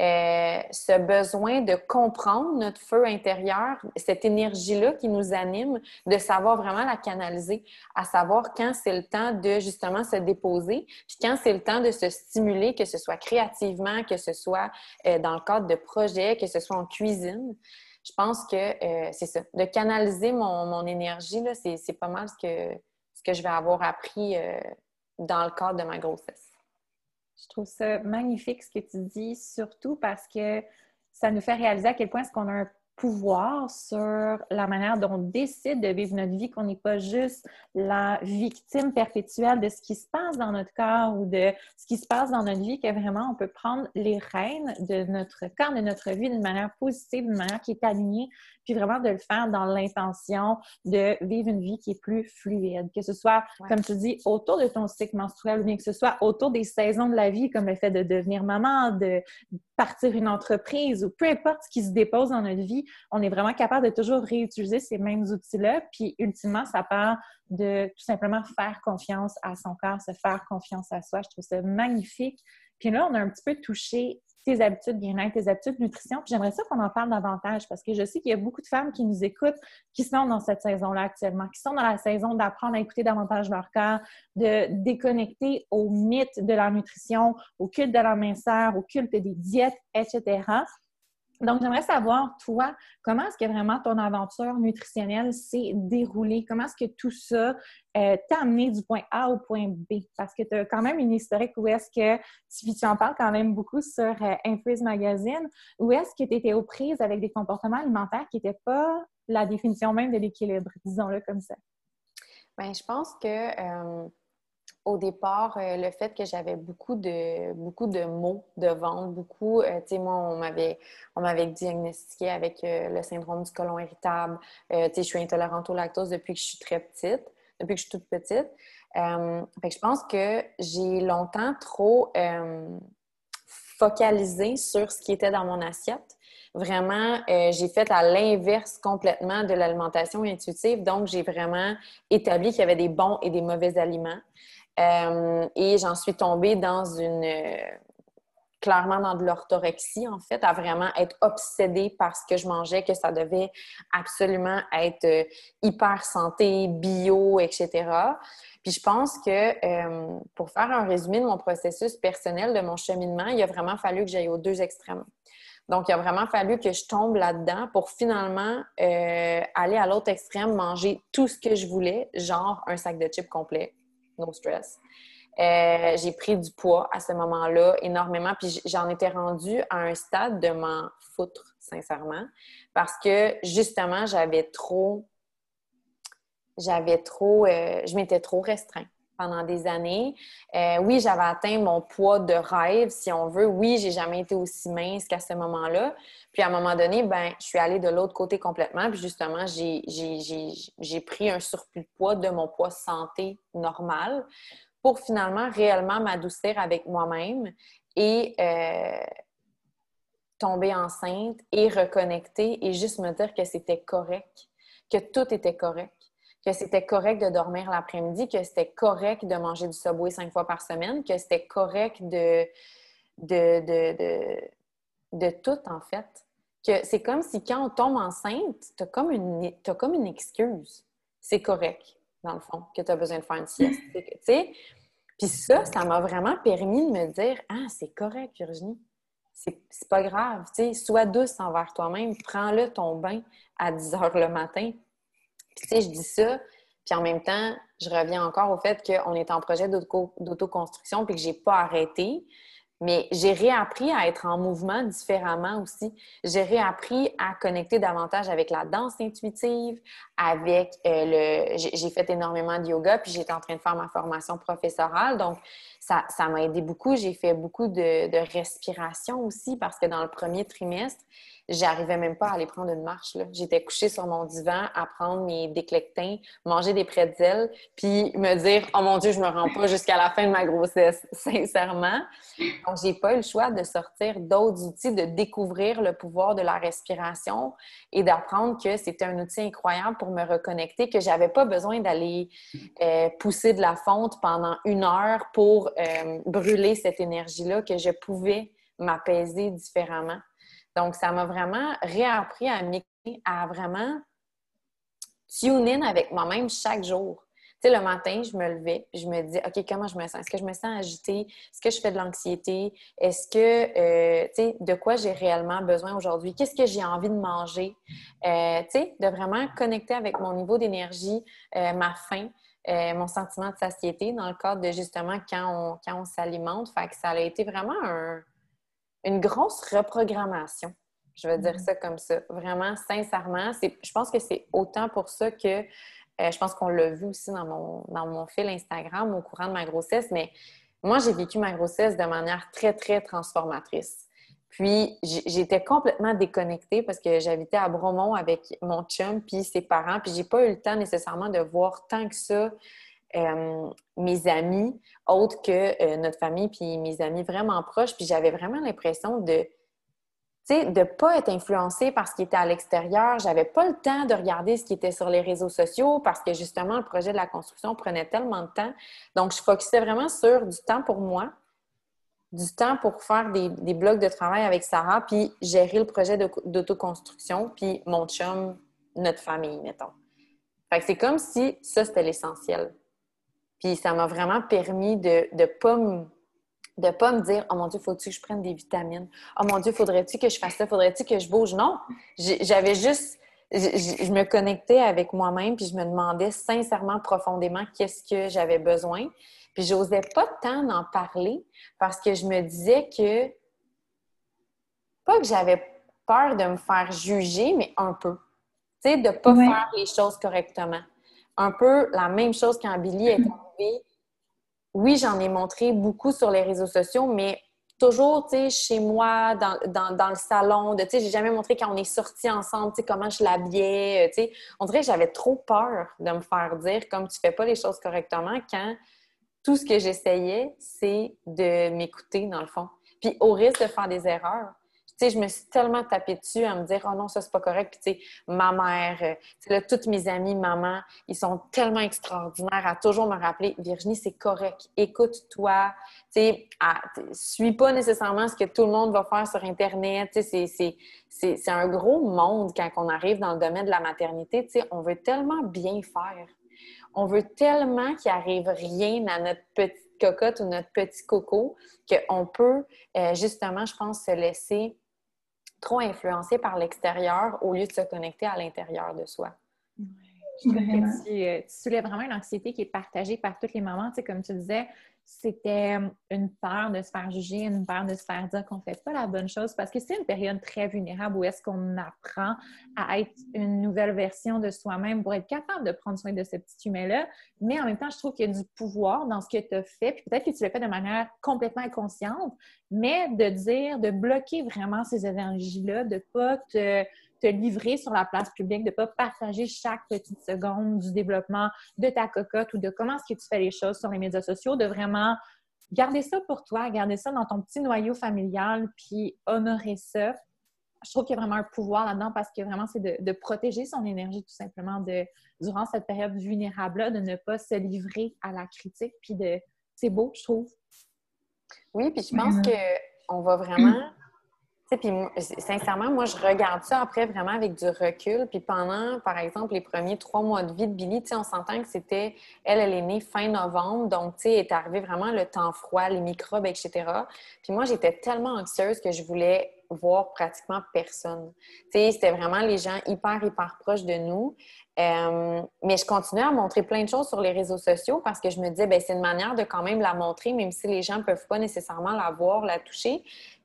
euh, ce besoin de comprendre notre feu intérieur, cette énergie-là qui nous anime, de savoir vraiment la canaliser, à savoir quand c'est le temps de justement se déposer, puis quand c'est le temps de se stimuler, que ce soit créativement, que ce soit dans le cadre de projets, que ce soit en cuisine. Je pense que c'est ça, de canaliser mon, mon énergie, c'est pas mal ce que, que je vais avoir appris euh, dans le cadre de ma grossesse. Je trouve ça magnifique ce que tu dis, surtout parce que ça nous fait réaliser à quel point est-ce qu'on a un pouvoir sur la manière dont on décide de vivre notre vie, qu'on n'est pas juste la victime perpétuelle de ce qui se passe dans notre corps ou de ce qui se passe dans notre vie, que vraiment on peut prendre les rênes de notre corps, de notre vie d'une manière positive, d'une manière qui est alignée, puis vraiment de le faire dans l'intention de vivre une vie qui est plus fluide, que ce soit, comme tu dis, autour de ton cycle menstruel ou bien que ce soit autour des saisons de la vie, comme le fait de devenir maman, de partir une entreprise ou peu importe ce qui se dépose dans notre vie, on est vraiment capable de toujours réutiliser ces mêmes outils-là. Puis, ultimement, ça part de tout simplement faire confiance à son corps, se faire confiance à soi. Je trouve ça magnifique. Puis là, on a un petit peu touché tes habitudes bien-être, tes habitudes nutrition. Puis j'aimerais ça qu'on en parle davantage parce que je sais qu'il y a beaucoup de femmes qui nous écoutent qui sont dans cette saison-là actuellement, qui sont dans la saison d'apprendre à écouter davantage leur corps, de déconnecter au mythe de la nutrition, au culte de la minceur, au culte des diètes, etc. Donc, j'aimerais savoir, toi, comment est-ce que vraiment ton aventure nutritionnelle s'est déroulée? Comment est-ce que tout ça euh, t'a amené du point A au point B? Parce que tu as quand même une historique où est-ce que, tu, en parles quand même beaucoup sur euh, Magazine, où est-ce que tu étais aux prises avec des comportements alimentaires qui n'étaient pas la définition même de l'équilibre, disons-le comme ça? Bien, je pense que... Euh, au départ, euh, le fait que j'avais beaucoup de, beaucoup de mots de vente, beaucoup, euh, tu sais, moi, on m'avait, on m'avait diagnostiqué avec euh, le syndrome du côlon irritable. tu sais, je suis intolérante au lactose depuis que je suis très petite, depuis que je suis toute petite. Euh, je pense que j'ai longtemps trop focalisé sur ce qui était dans mon assiette. Vraiment, j'ai fait à l'inverse complètement de l'alimentation intuitive. Donc, j'ai vraiment établi qu'il y avait des bons et des mauvais aliments. Et j'en suis tombée dans une clairement dans de l'orthorexie, en fait, à vraiment être obsédée par ce que je mangeais, que ça devait absolument être hyper santé, bio, etc. Puis je pense que euh, pour faire un résumé de mon processus personnel, de mon cheminement, il a vraiment fallu que j'aille aux deux extrêmes. Donc, il a vraiment fallu que je tombe là-dedans pour finalement euh, aller à l'autre extrême, manger tout ce que je voulais, genre un sac de chips complet, no stress. Euh, j'ai pris du poids à ce moment-là énormément, puis j'en étais rendue à un stade de m'en foutre, sincèrement, parce que justement, j'avais trop j'avais trop, euh, je m'étais trop restreint pendant des années. Euh, oui, j'avais atteint mon poids de rêve, si on veut. Oui, j'ai jamais été aussi mince qu'à ce moment-là. Puis à un moment donné, ben, je suis allée de l'autre côté complètement. Puis justement, j'ai pris un surplus de poids de mon poids santé normal pour finalement réellement m'adoucir avec moi-même et euh, tomber enceinte et reconnecter et juste me dire que c'était correct, que tout était correct que c'était correct de dormir l'après-midi, que c'était correct de manger du Subway cinq fois par semaine, que c'était correct de, de, de, tout, en fait. Que c'est comme si quand on tombe enceinte, tu as, comme une, comme une excuse. C'est correct, dans le fond, que tu as besoin de faire une sieste. [laughs] Puis ça, ça m'a vraiment permis de me dire Ah, c'est correct, Virginie. C'est pas grave. sois douce envers toi-même. Prends-le ton bain à 10 heures le matin tu sais, je dis ça, puis en même temps, je reviens encore au fait qu'on est en projet d'autoconstruction puis que j'ai pas arrêté. Mais j'ai réappris à être en mouvement différemment aussi. J'ai réappris à connecter davantage avec la danse intuitive, avec euh, le... J'ai fait énormément de yoga, puis j'étais en train de faire ma formation professorale. Donc, ça m'a aidé beaucoup. J'ai fait beaucoup de, respiration aussi parce que dans le premier trimestre, j'arrivais même pas à aller prendre une marche. J'étais couchée sur mon divan à prendre mes déclectins, manger des pretzels, puis me dire « Oh mon Dieu, je me rends pas jusqu'à la fin de ma grossesse, [laughs] sincèrement. » Donc, j'ai pas eu le choix de sortir d'autres outils, de découvrir le pouvoir de la respiration et d'apprendre que c'était un outil incroyable pour me reconnecter, que j'avais pas besoin d'aller euh, pousser de la fonte pendant une heure pour euh, brûler cette énergie-là, que je pouvais m'apaiser différemment. Donc, ça m'a vraiment réappris à, à vraiment tune in avec moi-même chaque jour. Tu sais, le matin, je me levais, je me disais, OK, comment je me sens? Est-ce que je me sens agitée? Est-ce que je fais de l'anxiété? Est-ce que, euh, tu sais, de quoi j'ai réellement besoin aujourd'hui? Qu'est-ce que j'ai envie de manger? Euh, tu sais, de vraiment connecter avec mon niveau d'énergie, ma faim. Mon sentiment de satiété dans le cadre de justement quand on, quand on s'alimente. Fait que ça a été vraiment un, une grosse reprogrammation. Je vais dire mm. ça comme ça. Vraiment, sincèrement, je pense que c'est autant pour ça que euh, je pense qu'on l'a vu aussi dans mon, dans mon fil Instagram au courant de ma grossesse, mais moi, j'ai vécu ma grossesse de manière très, très transformatrice. Puis, j'étais complètement déconnectée parce que j'habitais à Bromont avec mon chum puis ses parents, puis j'ai pas eu le temps nécessairement de voir tant que ça euh, mes amis, autres que euh, notre famille, puis mes amis vraiment proches. Puis j'avais vraiment l'impression de, tu de ne pas être influencée par ce qui était à l'extérieur. J'avais pas le temps de regarder ce qui était sur les réseaux sociaux parce que justement, le projet de la construction prenait tellement de temps. Donc, je focusais vraiment sur du temps pour moi, du temps pour faire des, blocs de travail avec Sarah, puis gérer le projet d'autoconstruction, puis mon chum, notre famille, mettons. Fait que c'est comme si ça, c'était l'essentiel. Puis ça m'a vraiment permis de ne pas me de pas me dire oh mon dieu faut-tu que je prenne des vitamines? Oh mon dieu faudrait-tu que je fasse ça? Faudrait-tu que je bouge non! J'avais juste je, me connectais avec moi-même puis je me demandais sincèrement profondément qu'est-ce que j'avais besoin puis j'osais pas tant en parler parce que je me disais que pas que j'avais peur de me faire juger mais un peu tu sais de pas faire les choses correctement un peu la même chose quand Billy est arrivé. Oui, j'en ai montré beaucoup sur les réseaux sociaux, mais toujours, tu sais, chez moi, dans, le salon, tu sais, j'ai jamais montré quand on est sortis ensemble, tu sais, comment je l'habillais, tu sais. On dirait que j'avais trop peur de me faire dire comme tu fais pas les choses correctement quand tout ce que j'essayais, c'est de m'écouter, dans le fond. Puis au risque de faire des erreurs, tu sais, je me suis tellement tapée dessus à me dire, oh non, ça, c'est pas correct. Puis, tu sais, ma mère, euh, tu sais, là, toutes mes amies, maman, ils sont tellement extraordinaires à toujours me rappeler, Virginie, c'est correct. Écoute-toi. Tu sais, suis pas nécessairement ce que tout le monde va faire sur Internet. Tu sais, c'est un gros monde quand on arrive dans le domaine de la maternité. Tu sais, on veut tellement bien faire. On veut tellement qu'il arrive rien à notre petite cocotte ou notre petit coco qu'on peut, euh, justement, je pense, se laisser trop influencé par l'extérieur au lieu de se connecter à l'intérieur de soi. Je trouve que tu, euh, tu, soulèves vraiment une anxiété qui est partagée par toutes les mamans. Tu sais, comme tu disais, c'était euh, une peur de se faire juger, une peur de se faire dire qu'on ne fait pas la bonne chose parce que c'est une période très vulnérable où est-ce qu'on apprend à être une nouvelle version de soi-même pour être capable de prendre soin de ce petit humain-là. Mais en même temps, je trouve qu'il y a du pouvoir dans ce que tu as fait. Puis peut-être que tu l'as fait de manière complètement inconsciente, mais de dire, de bloquer vraiment ces énergies-là, de ne pas te te livrer sur la place publique, de ne pas partager chaque petite seconde du développement de ta cocotte ou de comment est-ce que tu fais les choses sur les médias sociaux, de vraiment garder ça pour toi, garder ça dans ton petit noyau familial, puis honorer ça. Je trouve qu'il y a vraiment un pouvoir là-dedans parce que vraiment, c'est de, protéger son énergie tout simplement de, durant cette période vulnérable-là, de ne pas se livrer à la critique, puis de... C'est beau, je trouve. Oui, puis je pense qu'on va vraiment puis sincèrement, moi, je regarde ça après vraiment avec du recul. Puis pendant, par exemple, les premiers trois mois de vie de Billy, on s'entend que c'était, elle, elle est née fin novembre, donc, tu sais, est arrivé vraiment le temps froid, les microbes, etc. Puis moi, j'étais tellement anxieuse que je voulais voir pratiquement personne. Tu sais, c'était vraiment les gens hyper, hyper proches de nous. Euh, mais je continuais à montrer plein de choses sur les réseaux sociaux parce que je me disais, ben c'est une manière de quand même la montrer, même si les gens ne peuvent pas nécessairement la voir, la toucher.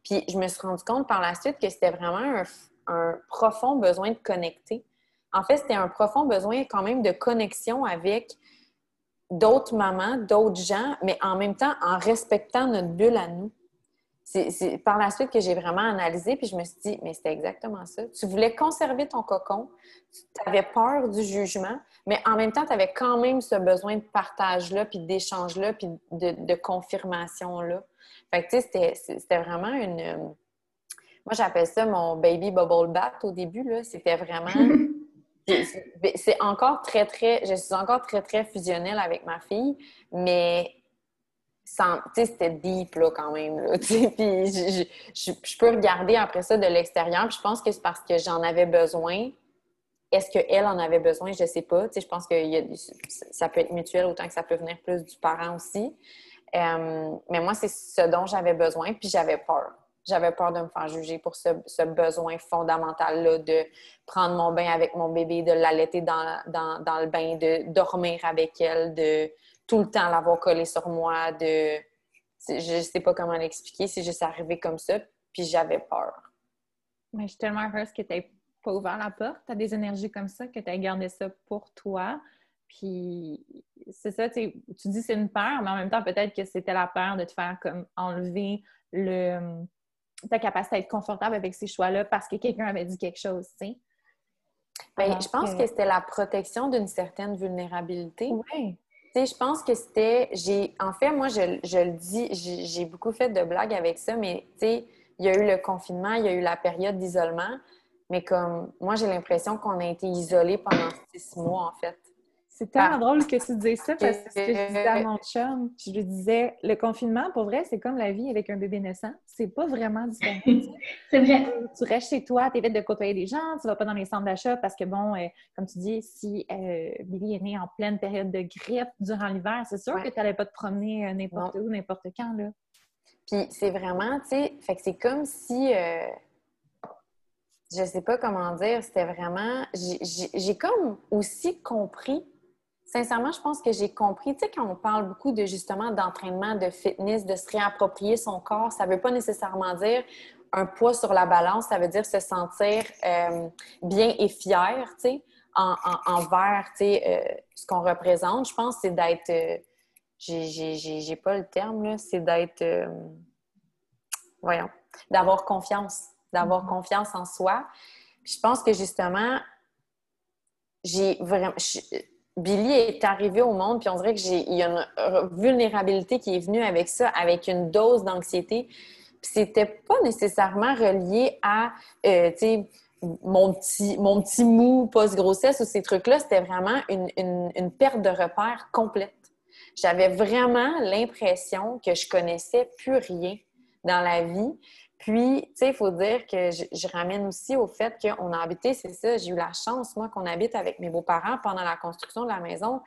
Puis je me suis rendu compte par la suite que c'était vraiment un, profond besoin de connecter. En fait, c'était un profond besoin quand même de connexion avec d'autres mamans, d'autres gens, mais en même temps en respectant notre bulle à nous. C'est par la suite que j'ai vraiment analysé, puis je me suis dit, mais c'était exactement ça. Tu voulais conserver ton cocon, tu avais peur du jugement, mais en même temps, tu avais quand même ce besoin de partage-là, puis d'échange-là, puis de, de confirmation-là. Fait que, tu sais, c'était vraiment une. Euh, moi, j'appelle ça mon baby bubble bath au début, là. C'était vraiment. [laughs] C'est encore très, très. Je suis encore très, très fusionnelle avec ma fille, mais c'était deep là, quand même. Là, [laughs] puis je, je, peux regarder après ça de l'extérieur. je pense que c'est parce que j'en avais besoin. Est-ce qu'elle en avait besoin? Je ne sais pas. je pense que ça peut être mutuel autant que ça peut venir plus du parent aussi. Euh, mais moi, c'est ce dont j'avais besoin, puis j'avais peur. J'avais peur de me faire juger pour ce, besoin fondamental-là de prendre mon bain avec mon bébé, de l'allaiter dans, dans, le bain, de dormir avec elle, de tout le temps l'avoir collé sur moi, de... Je sais pas comment l'expliquer, c'est juste arrivé comme ça, puis j'avais peur. Mais je suis tellement heureuse que tu n'aies pas ouvert la porte. Tu as des énergies comme ça, que tu as gardé ça pour toi. Puis c'est ça, tu dis c'est une peur, mais en même temps, peut-être que c'était la peur de te faire comme enlever le, ta capacité à être confortable avec ces choix-là parce que quelqu'un avait dit quelque chose, tu sais. Ben, je pense que, c'était la protection d'une certaine vulnérabilité. Oui. Tu sais, je pense que c'était. j'ai En fait, moi, je, je le dis, j'ai beaucoup fait de blagues avec ça, mais tu sais, il y a eu le confinement, il y a eu la période d'isolement, mais comme moi, j'ai l'impression qu'on a été isolés pendant six mois, en fait. C'est tellement ah. drôle que tu dises ça parce que je disais à mon chum, je lui disais, le confinement, pour vrai, c'est comme la vie avec un bébé naissant. C'est pas vraiment différent. [laughs] c'est vrai. Tu restes chez toi, tu évites de côtoyer des gens, tu vas pas dans les centres d'achat parce que, bon, euh, comme tu dis, si euh, Billy est né en pleine période de grippe durant l'hiver, c'est sûr que tu n'allais pas te promener euh, n'importe où, n'importe quand, là. Puis c'est vraiment, tu sais, fait que c'est comme si je sais pas comment dire, c'était vraiment. J'ai comme aussi compris Sincèrement, je pense que j'ai compris. Tu sais, quand on parle beaucoup de justement d'entraînement, de fitness, de se réapproprier son corps, ça ne veut pas nécessairement dire un poids sur la balance, ça veut dire se sentir euh, bien et fier, tu sais, en, envers, tu sais, euh, ce qu'on représente. Je pense c'est d'être... Euh, j'ai pas le terme, là, c'est d'être... voyons, d'avoir confiance, d'avoir mm-hmm. confiance en soi. je pense que justement, j'ai vraiment. Billy est arrivé au monde, puis on dirait qu'il y a une vulnérabilité qui est venue avec ça, avec une dose d'anxiété. Puis c'était pas nécessairement relié à, euh, tu sais, mon petit, mon petit mou post-grossesse ou ces trucs-là. C'était vraiment une, une perte de repère complète. J'avais vraiment l'impression que je connaissais plus rien dans la vie. Puis, tu sais, il faut dire que je, ramène aussi au fait qu'on a habité, c'est ça, j'ai eu la chance, moi, qu'on habite avec mes beaux-parents pendant la construction de la maison.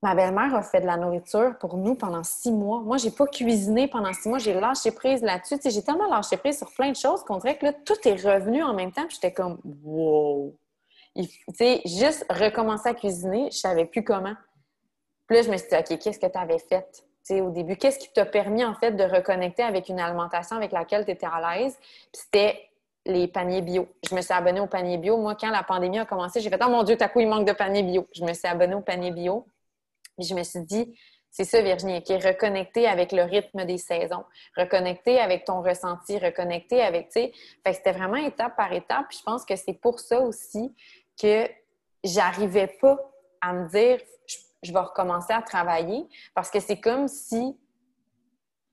Ma belle-mère a fait de la nourriture pour nous pendant six mois. Moi, j'ai pas cuisiné pendant six mois. J'ai lâché prise là-dessus. J'ai tellement lâché prise sur plein de choses qu'on dirait que là, tout est revenu en même temps. J'étais comme, wow! Tu sais, juste recommencer à cuisiner, je savais plus comment. Puis là, je me suis dit, OK, qu'est-ce que tu avais fait? Au début, qu'est-ce qui t'a permis en fait de reconnecter avec une alimentation avec laquelle tu étais à l'aise? C'était les paniers bio. Je me suis abonnée au panier bio. Moi, quand la pandémie a commencé, j'ai fait Oh mon Dieu, t'as coup, il manque de paniers bio. Je me suis abonnée au panier bio. Puis je me suis dit, c'est ça, Virginie, qui est reconnecter avec le rythme des saisons, reconnecter avec ton ressenti, reconnecter avec, tu. Fait c'était vraiment étape par étape. Je pense que c'est pour ça aussi que j'arrivais pas à me dire, je vais recommencer à travailler parce que c'est comme si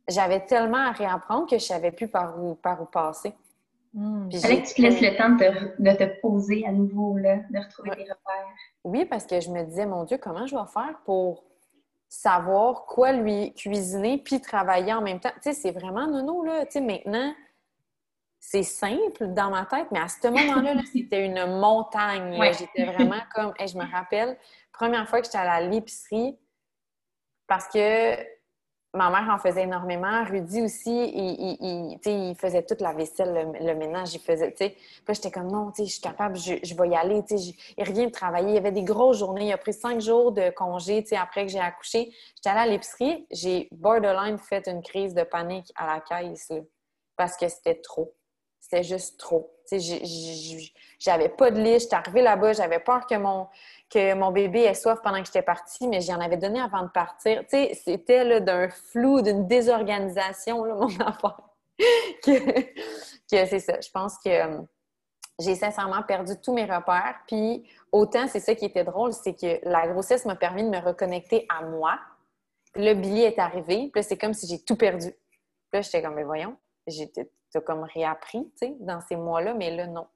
j'avais tellement à réapprendre que je savais plus par où, par où passer. Hmm. Il fallait que tu te laisses le temps de te, poser à nouveau, là, de retrouver tes repères. Oui, parce que je me disais, mon Dieu, comment je vais faire pour savoir quoi lui cuisiner puis travailler en même temps? Tu sais, c'est vraiment nono, là. Tu sais, maintenant, c'est simple dans ma tête, mais à ce moment-là, c'était une montagne. J'étais vraiment comme, je me rappelle, première fois que j'étais à l'épicerie, parce que ma mère en faisait énormément. Rudy aussi, il, il, faisait toute la vaisselle, le, ménage, il faisait, tu sais. Puis j'étais comme, non, tu sais, je suis capable, je, vais y aller, tu sais. Il revient de travailler. Il y avait des grosses journées. Il a pris cinq jours de congé, tu sais, après que j'ai accouché. J'étais allée à l'épicerie. J'ai borderline fait une crise de panique à la caisse, parce que c'était trop. C'était juste trop. J'avais pas de lit. J'étais arrivée là-bas. J'avais peur que mon, bébé ait soif pendant que j'étais partie, mais j'en avais donné avant de partir. C'était d'un flou, d'une désorganisation, là, [laughs] mon enfant. que, que c'est ça. Je pense que euh, j'ai sincèrement perdu tous mes repères. Puis autant, c'est ça qui était drôle, c'est que la grossesse m'a permis de me reconnecter à moi. Le billet est arrivé. Puis c'est comme si j'ai tout perdu. Puis là, j'étais comme, mais voyons, j'ai comme réappris, tu sais, dans ces mois-là, mais là, non.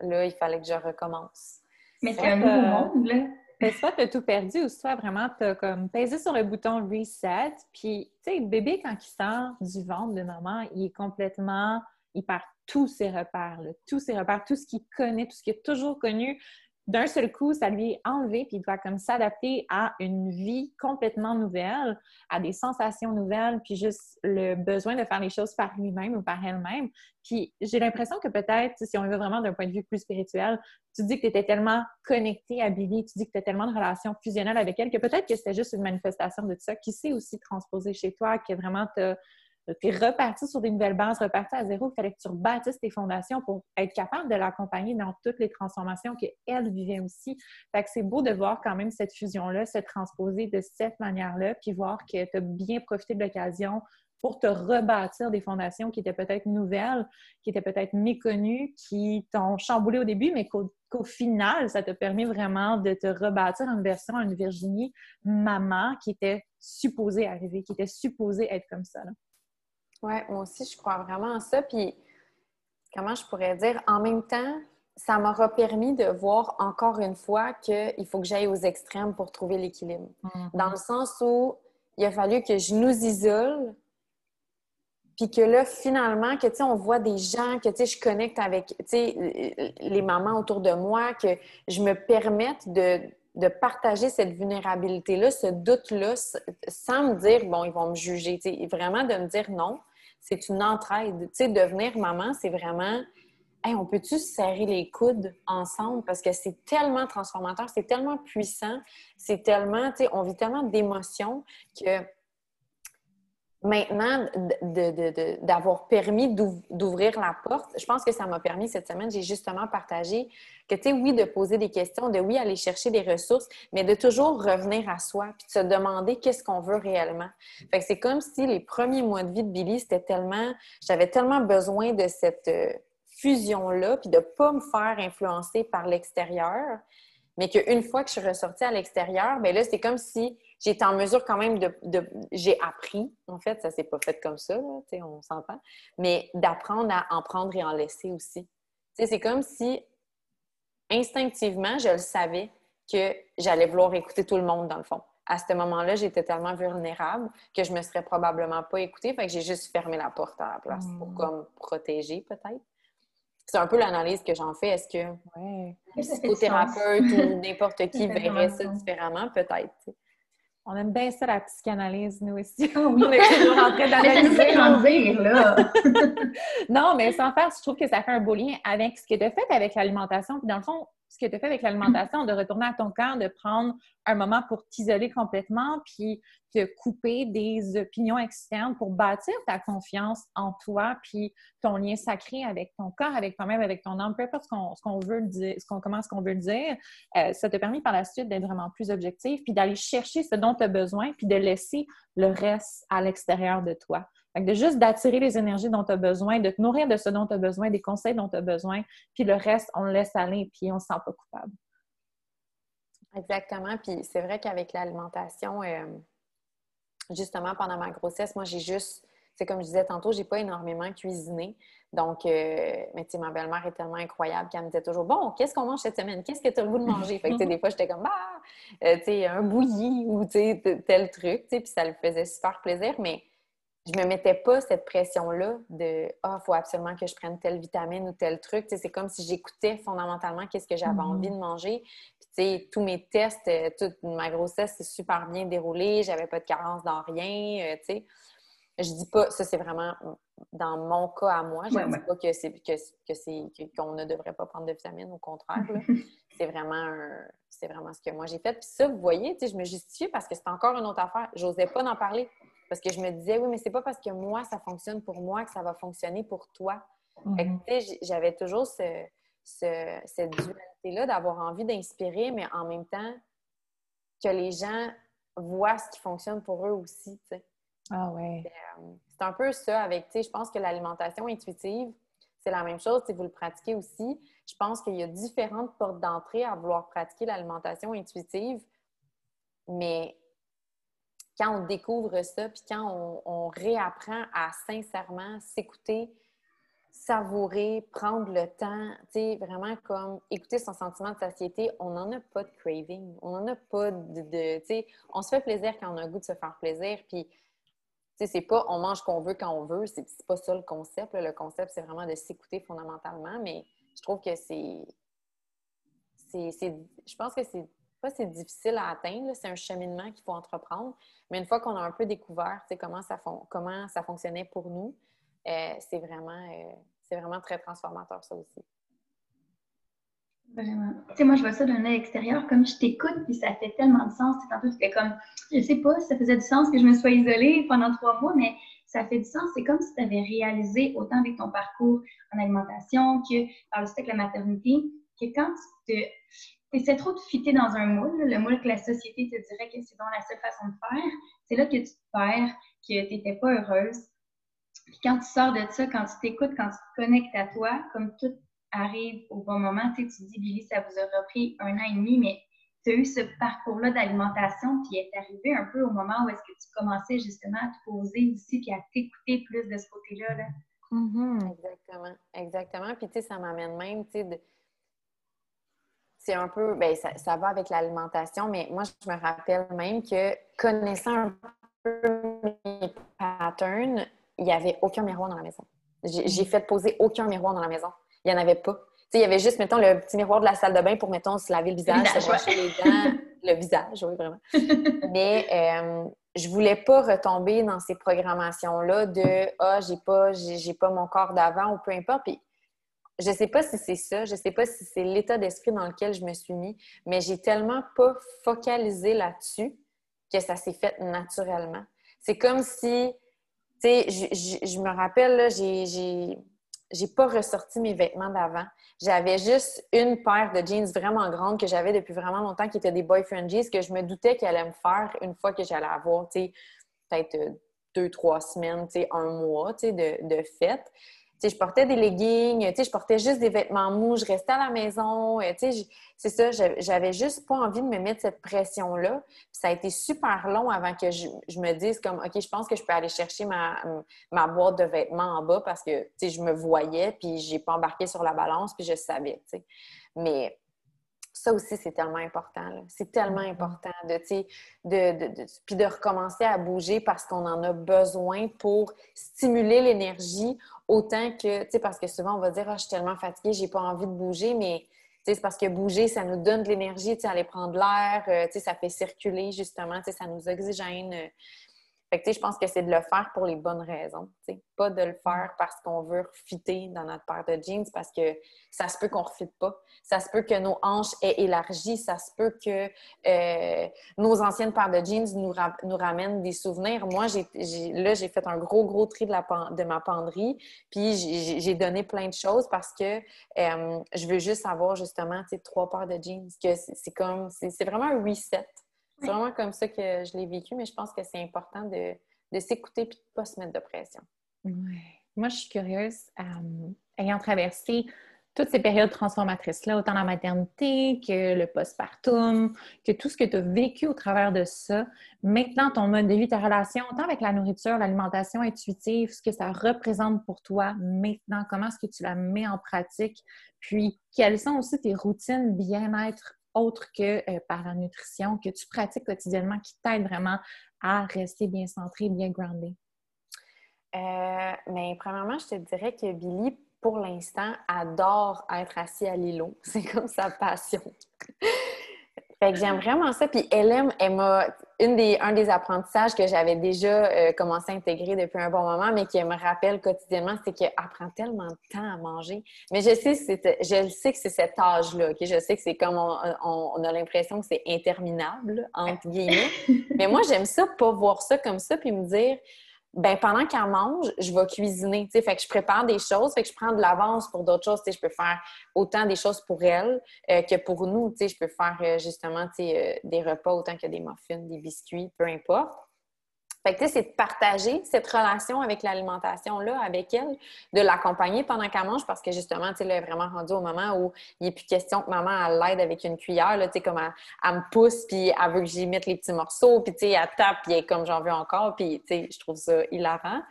Là, il fallait que je recommence. Mais c'est un nouveau monde, là. soit tu as tout perdu ou soit vraiment tu as comme pesé sur le bouton reset. Puis, tu sais, le bébé, quand il sort du ventre de maman, il est complètement, il perd tous ses repères, tous ses repères, tout ce qu'il connaît, tout ce qu'il a toujours connu d'un seul coup, ça lui est enlevé, puis il doit comme s'adapter à une vie complètement nouvelle, à des sensations nouvelles, puis juste le besoin de faire les choses par lui-même ou par elle-même. Puis j'ai l'impression que peut-être, si on veut vraiment d'un point de vue plus spirituel, tu dis que tu étais tellement connecté à Billy, tu dis que tu as tellement de relations fusionnelles avec elle, que peut-être que c'était juste une manifestation de ça qui s'est aussi transposé chez toi, que vraiment tu tu es reparti sur des nouvelles bases, reparti à zéro. Il fallait que tu rebâtisses tes fondations pour être capable de l'accompagner dans toutes les transformations qu'elle vivait aussi. Fait que c'est beau de voir quand même cette fusion-là se transposer de cette manière-là, puis voir que tu as bien profité de l'occasion pour te rebâtir des fondations qui étaient peut-être nouvelles, qui étaient peut-être méconnues, qui t'ont chamboulé au début, mais qu'au final, ça t'a permis vraiment de te rebâtir une version, une Virginie maman qui était supposée arriver, qui était supposée être comme ça. Oui, moi aussi, je crois vraiment à ça. Puis, comment je pourrais dire, en même temps, ça m'aura permis de voir encore une fois qu'il faut que j'aille aux extrêmes pour trouver l'équilibre. Mm-hmm. Dans le sens où il a fallu que je nous isole, puis que là, finalement, que, tu sais, on voit des gens, que, tu sais, je connecte avec, tu sais, les mamans autour de moi, que je me permette de, de partager cette vulnérabilité-là, ce doute-là, sans me dire, bon, ils vont me juger, tu sais, vraiment de me dire non c'est une entraide. Tu devenir maman, c'est vraiment, hey, on peut-tu serrer les coudes ensemble? Parce que c'est tellement transformateur, c'est tellement puissant, c'est tellement, tu on vit tellement d'émotions que maintenant, d'avoir permis d'ouvrir la porte, je pense que ça m'a permis cette semaine, j'ai justement partagé que, tu sais, oui, de poser des questions, de oui, aller chercher des ressources, mais de toujours revenir à soi, puis de se demander qu'est-ce qu'on veut réellement. Fait que c'est comme si les premiers mois de vie de Billy, c'était tellement, j'avais tellement besoin de cette euh, fusion-là, puis de ne pas me faire influencer par l'extérieur, mais qu'une fois que je suis ressortie à l'extérieur, bien là, c'est comme si j'étais en mesure quand même de... j'ai appris, en fait, ça s'est pas fait comme ça, là, on s'entend, mais d'apprendre à en prendre et en laisser aussi. C'est comme si instinctivement, je le savais que j'allais vouloir écouter tout le monde dans le fond. À ce moment-là, j'étais tellement vulnérable que je me serais probablement pas écoutée, fait que j'ai juste fermé la porte à la place pour mmh. comme protéger peut-être c'est un peu l'analyse que j'en fais. Est-ce que ouais. psychothérapeute ou n'importe qui verrait ça différemment? Peut-être. On aime bien ça, la psychanalyse, nous aussi. Oh, oui. [laughs] On est toujours en train d'analyser. là. [laughs] non, mais sans faire, je trouve que ça fait un beau lien avec ce que tu as fait avec l'alimentation. Puis dans le fond, ce que tu as fait avec l'alimentation, de retourner à ton corps, de prendre un moment pour t'isoler complètement, puis te couper des opinions externes pour bâtir ta confiance en toi, puis ton lien sacré avec ton corps, avec toi-même, avec ton âme, peu importe ce qu'on veut dire, ce qu'on commence, ce qu'on veut dire, euh, ça t'a permis par la suite d'être vraiment plus objectif, puis d'aller chercher ce dont tu as besoin, puis de laisser le reste à l'extérieur de toi de juste d'attirer les énergies dont tu as besoin, de te nourrir de ce dont tu as besoin, des conseils dont tu as besoin, puis le reste, on le laisse aller, puis on ne se sent pas coupable. Exactement. Puis c'est vrai qu'avec l'alimentation, euh, justement, pendant ma grossesse, moi, j'ai juste, c'est comme je disais tantôt, j'ai pas énormément cuisiné. Donc, euh, mais ma belle-mère est tellement incroyable qu'elle me disait toujours Bon, qu'est-ce qu'on mange cette semaine? Qu'est-ce que tu as le goût de manger Fait que, des fois, j'étais comme Bah, euh, tu sais, un bouilli ou tel truc, puis ça lui faisait super plaisir. Mais je me mettais pas cette pression-là de Ah, il faut absolument que je prenne telle vitamine ou tel truc. c'est comme si j'écoutais fondamentalement qu'est-ce que j'avais mm-hmm. envie de manger. Puis, tous mes tests, euh, toute ma grossesse s'est super bien déroulée. J'avais pas de carence dans rien. Euh, tu sais. Je dis pas, ça c'est vraiment dans mon cas à moi. Je ne dis pas que c'est que, qu'on ne devrait pas prendre de vitamines, au contraire. [laughs] c'est vraiment c'est vraiment ce que moi j'ai fait. Puis ça, vous voyez, je me justifiais parce que c'est encore une autre affaire. J'osais pas en parler. Parce que je me disais, oui, mais c'est pas parce que moi, ça fonctionne pour moi que ça va fonctionner pour toi. Mhm. J'avais toujours ce, cette dualité-là d'avoir envie d'inspirer, mais en même temps que les gens voient ce qui fonctionne pour eux aussi. Ah ouais. Euh, c'est un peu ça avec, tu sais, je pense que l'alimentation intuitive, c'est la même chose, si vous le pratiquez aussi. Je pense qu'il y a différentes portes d'entrée à vouloir pratiquer l'alimentation intuitive, mais quand on découvre ça, puis quand on, réapprend à sincèrement s'écouter, savourer, prendre le temps, tu sais, vraiment comme écouter son sentiment de satiété, on n'en a pas de craving, on n'en a pas de, tu sais, on se fait plaisir quand on a le goût de se faire plaisir, puis, tu sais, c'est pas on mange qu'on veut quand on veut, c'est pas ça le concept, le concept, c'est vraiment de s'écouter fondamentalement, mais je trouve que c'est, je pense que c'est c'est difficile à atteindre, c'est un cheminement qu'il faut entreprendre. Mais une fois qu'on a un peu découvert comment ça, comment ça fonctionnait pour nous, euh, c'est vraiment, euh, vraiment très transformateur, ça aussi. Vraiment. Tu sais, moi, je vois ça d'un œil extérieur, comme je t'écoute, puis ça fait tellement de sens. Tantôt, c'était comme, je sais pas si ça faisait du sens que je me sois isolée pendant trois mois, mais ça fait du sens. C'est comme si tu avais réalisé, autant avec ton parcours en alimentation que par le avec la maternité, que quand tu te c'est trop de fitter dans un moule, le moule que la société te dirait que c'est donc la seule façon de faire, c'est là que tu te perds, que tu n'étais pas heureuse. Puis quand tu sors de ça, quand tu t'écoutes, quand tu te connectes à toi, comme tout arrive au bon moment, tu, te dis, Billy, ça vous a repris un an et demi, mais tu as eu ce parcours-là d'alimentation, puis est arrivé un peu au moment où est-ce que tu commençais justement à te poser aussi, puis à t'écouter plus de ce côté-là. Là. Mm-hmm. Exactement, exactement. Puis tu sais, ça m'amène même, tu sais, de c'est un peu, ben, ça, va avec l'alimentation, mais moi, je me rappelle même que connaissant un peu mes patterns, il n'y avait aucun miroir dans la maison. J'ai fait poser aucun miroir dans la maison. Il n'y en avait pas. il y avait juste, mettons, le petit miroir de la salle de bain pour, mettons, se laver le visage, se brosser les dents. le visage, oui, vraiment. [laughs] Mais euh, je voulais pas retomber dans ces programmations-là de « Ah, j'ai pas, j'ai pas mon corps d'avant » ou peu importe. Puis je sais pas si c'est ça, je sais pas si c'est l'état d'esprit dans lequel je me suis mis, mais j'ai tellement pas focalisé là-dessus que ça s'est fait naturellement. C'est comme si sais, je me rappelle, j'ai j'ai pas ressorti mes vêtements d'avant. J'avais juste une paire de jeans vraiment grande que j'avais depuis vraiment longtemps, qui étaient des boyfriend jeans, que je me doutais qu'elle allait me faire une fois que j'allais avoir, tu sais, peut-être euh, deux, trois semaines, tu sais, un mois, tu de, de fête je portais des leggings, je portais juste des vêtements mous, je restais à la maison. Euh, c'est ça, j'avais juste pas envie de me mettre cette pression-là. Ça a été super long avant que je, me dise comme OK, je pense que je peux aller chercher ma, ma boîte de vêtements en bas parce que je me voyais, puis j'ai pas embarqué sur la balance, puis je savais. Mais ça aussi, c'est tellement important. C'est tellement mm-hmm. important de, de, de, puis de recommencer à bouger parce qu'on en a besoin pour stimuler l'énergie autant que, tu sais, parce que souvent on va dire, ah, je suis tellement fatiguée, j'ai pas envie de bouger, mais c'est parce que bouger, ça nous donne de l'énergie, tu sais, aller prendre l'air, euh, tu sais, ça fait circuler justement, tu sais, ça nous oxygène. Je pense que c'est de le faire pour les bonnes raisons. Pas de le mm. faire parce qu'on veut refitter dans notre paire de jeans, parce que ça se peut qu'on ne refite pas. Ça se peut que nos hanches aient élargi. Ça se peut que euh, nos anciennes paires de jeans nous, nous ramènent des souvenirs. Moi, j'ai, là, j'ai fait un gros, gros tri de, la, de ma penderie. Puis j'ai, donné plein de choses parce que euh, je veux juste avoir justement trois paires de jeans. Que c'est, comme, c'est vraiment un reset. C'est vraiment comme ça que je l'ai vécu, mais je pense que c'est important de, s'écouter et de ne pas se mettre de pression. Moi, je suis curieuse, euh, ayant traversé toutes ces périodes transformatrices-là, autant la maternité que le postpartum, que tout ce que tu as vécu au travers de ça, maintenant ton mode de vie, ta relation, autant avec la nourriture, l'alimentation intuitive, ce que ça représente pour toi maintenant, comment est-ce que tu la mets en pratique, puis quelles sont aussi tes routines bien-être autre que euh, par la nutrition que tu pratiques quotidiennement qui t'aide vraiment à rester bien centré, bien groundé? Euh, mais premièrement, je te dirais que Billy, pour l'instant, adore être assis à l'îlot. [laughs] C'est comme sa passion. Fait que j'aime vraiment ça. Puis elle aime, elle m'a. Une des, un des apprentissages que j'avais déjà euh, commencé à intégrer depuis un bon moment, mais qui me rappelle quotidiennement, c'est qu'elle prend tellement de temps à manger. Mais je sais, je sais que c'est cet âge-là. Je sais que c'est comme on, a l'impression que c'est interminable, entre guillemets. mais moi, j'aime ça, pas voir ça comme ça, puis me dire ben pendant qu'elle mange, je vais cuisiner, tu sais, fait que je prépare des choses, fait que je prends de l'avance pour d'autres choses, je peux faire autant des choses pour elle euh, que pour nous, je peux faire euh, justement, euh, des repas autant que des muffins, des biscuits, peu importe. Fait que, c'est de partager cette relation avec l'alimentation-là, avec elle, de l'accompagner pendant qu'elle mange, parce que justement, tu elle est vraiment rendue au moment où il n'est plus question que maman, l'aide avec une cuillère, là, tu sais, comme elle, me pousse, puis elle veut que j'y mette les petits morceaux, puis, tu sais, elle tape, puis elle est comme j'en veux encore, puis, tu sais, je trouve ça hilarant.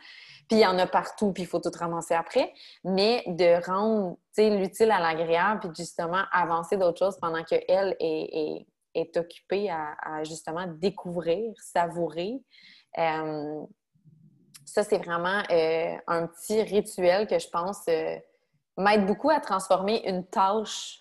Puis il y en a partout, puis il faut tout ramasser après. Mais de rendre, tu sais, l'utile à l'agréable, puis justement avancer d'autres choses pendant qu'elle est, est, occupée à, à, justement découvrir, savourer, ça, c'est vraiment euh, un petit rituel que je pense euh, m'aide beaucoup à transformer une tâche,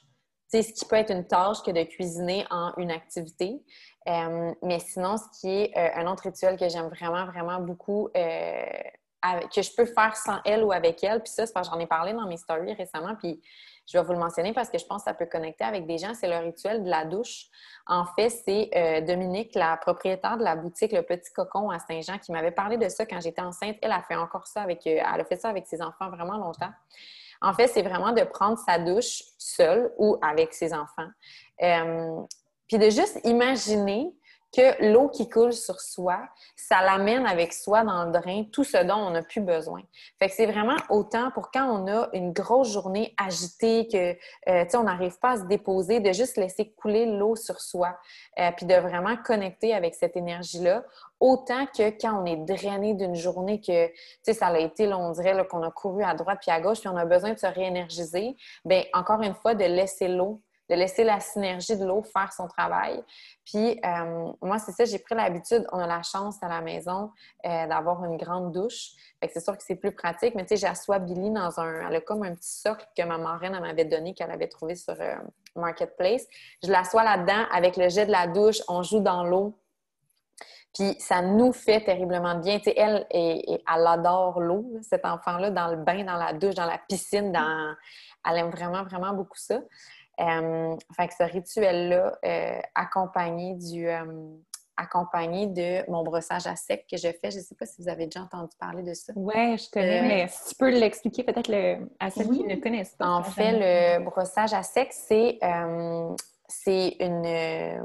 tu sais, ce qui peut être une tâche que de cuisiner en une activité. mais sinon, ce qui est un autre rituel que j'aime vraiment, vraiment beaucoup, que je peux faire sans elle ou avec elle, puis ça, c'est parce que j'en ai parlé dans mes stories récemment, puis je vais vous le mentionner parce que je pense que ça peut connecter avec des gens. C'est le rituel de la douche. En fait, c'est euh, Dominique, la propriétaire de la boutique Le Petit Cocon à Saint-Jean, qui m'avait parlé de ça quand j'étais enceinte. Elle a fait encore ça avec, euh, elle a fait ça avec ses enfants vraiment longtemps. En fait, c'est vraiment de prendre sa douche seule ou avec ses enfants. Euh, puis de juste imaginer que l'eau qui coule sur soi, ça l'amène avec soi dans le drain tout ce dont on n'a plus besoin. Fait que c'est vraiment autant pour quand on a une grosse journée agitée, que euh, on n'arrive pas à se déposer, de juste laisser couler l'eau sur soi, euh, puis de vraiment connecter avec cette énergie-là, autant que quand on est drainé d'une journée que, tu sais, ça a été, là, on dirait qu'on a couru à droite puis à gauche, puis on a besoin de se réénergiser, bien, encore une fois, de laisser l'eau de laisser la synergie de l'eau faire son travail. Puis euh, moi, c'est ça, j'ai pris l'habitude, on a la chance à la maison euh, d'avoir une grande douche. Fait que c'est sûr que c'est plus pratique, mais tu sais, j'assois Billy dans un, elle a comme un petit socle que ma marraine m'avait donné, qu'elle avait trouvé sur euh, Marketplace. Je l'assois là-dedans avec le jet de la douche, on joue dans l'eau. Puis ça nous fait terriblement bien. Tu sais, elle, elle adore l'eau, cet enfant-là, dans le bain, dans la douche, dans la piscine. Dans... Elle aime vraiment, vraiment beaucoup ça. Euh, fait que ce rituel-là, euh, accompagné du, euh, accompagné de mon brossage à sec que je fais. Je ne sais pas si vous avez déjà entendu parler de ça. Oui, je connais, Euh, mais si tu peux l'expliquer peut-être le- à ceux Oui. qui ne connaissent pas. En fait, le brossage à sec, c'est euh, c'est une. euh,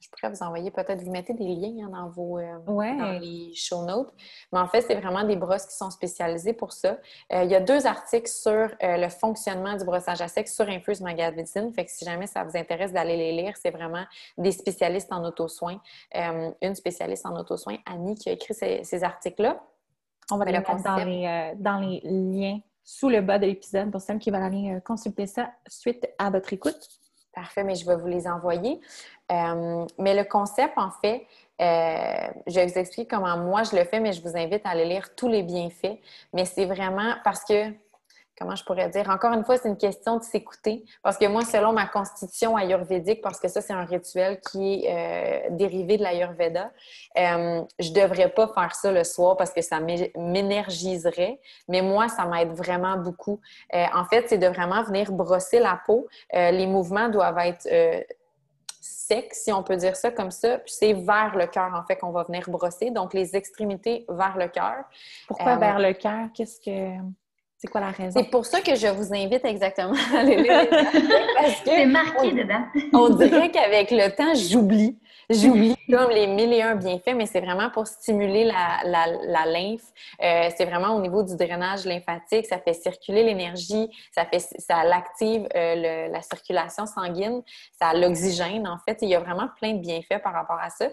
je pourrais vous envoyer peut-être, vous mettez des liens hein, dans vos euh, Ouais. dans les show notes. Mais en fait, c'est vraiment des brosses qui sont spécialisées pour ça. Euh, il y a deux articles sur euh, le fonctionnement du brossage à sec sur Infuse Magazine. Fait que si jamais ça vous intéresse d'aller les lire, c'est vraiment des spécialistes en auto-soins. Euh, une spécialiste en auto-soins, Annie, qui a écrit ces, ces articles-là. On va les le mettre dans les, dans les liens sous le bas de l'épisode pour celles qui veulent aller consulter ça suite à votre écoute. Parfait, mais je vais vous les envoyer. Euh, mais le concept, en fait, euh, je vous expliquer comment moi je le fais, mais je vous invite à aller lire tous les bienfaits. Mais c'est vraiment parce que, comment je pourrais dire, encore une fois, c'est une question de s'écouter. Parce que moi, selon ma constitution ayurvédique, parce que ça, c'est un rituel qui est euh, dérivé de l'ayurveda, euh, je devrais pas faire ça le soir parce que ça m'é- m'énergiserait. Mais moi, ça m'aide vraiment beaucoup. Euh, en fait, c'est de vraiment venir brosser la peau. Euh, les mouvements doivent être secs, si on peut dire ça comme ça. Puis c'est vers le cœur, en fait, qu'on va venir brosser. Donc, les extrémités vers le cœur. Pourquoi vers le cœur? Qu'est-ce que. C'est quoi la raison? C'est pour ça que je vous invite exactement à aller lire [laughs] C'est marqué on- dedans. on dirait qu'avec le temps, j'oublie. J'oublie comme les mille et un bienfaits, mais c'est vraiment pour stimuler la, la, la lymphe. Euh, c'est vraiment au niveau du drainage lymphatique. Ça fait circuler l'énergie, ça fait ça l'active euh, la circulation sanguine, ça l'oxygène. En fait, il y a vraiment plein de bienfaits par rapport à ça.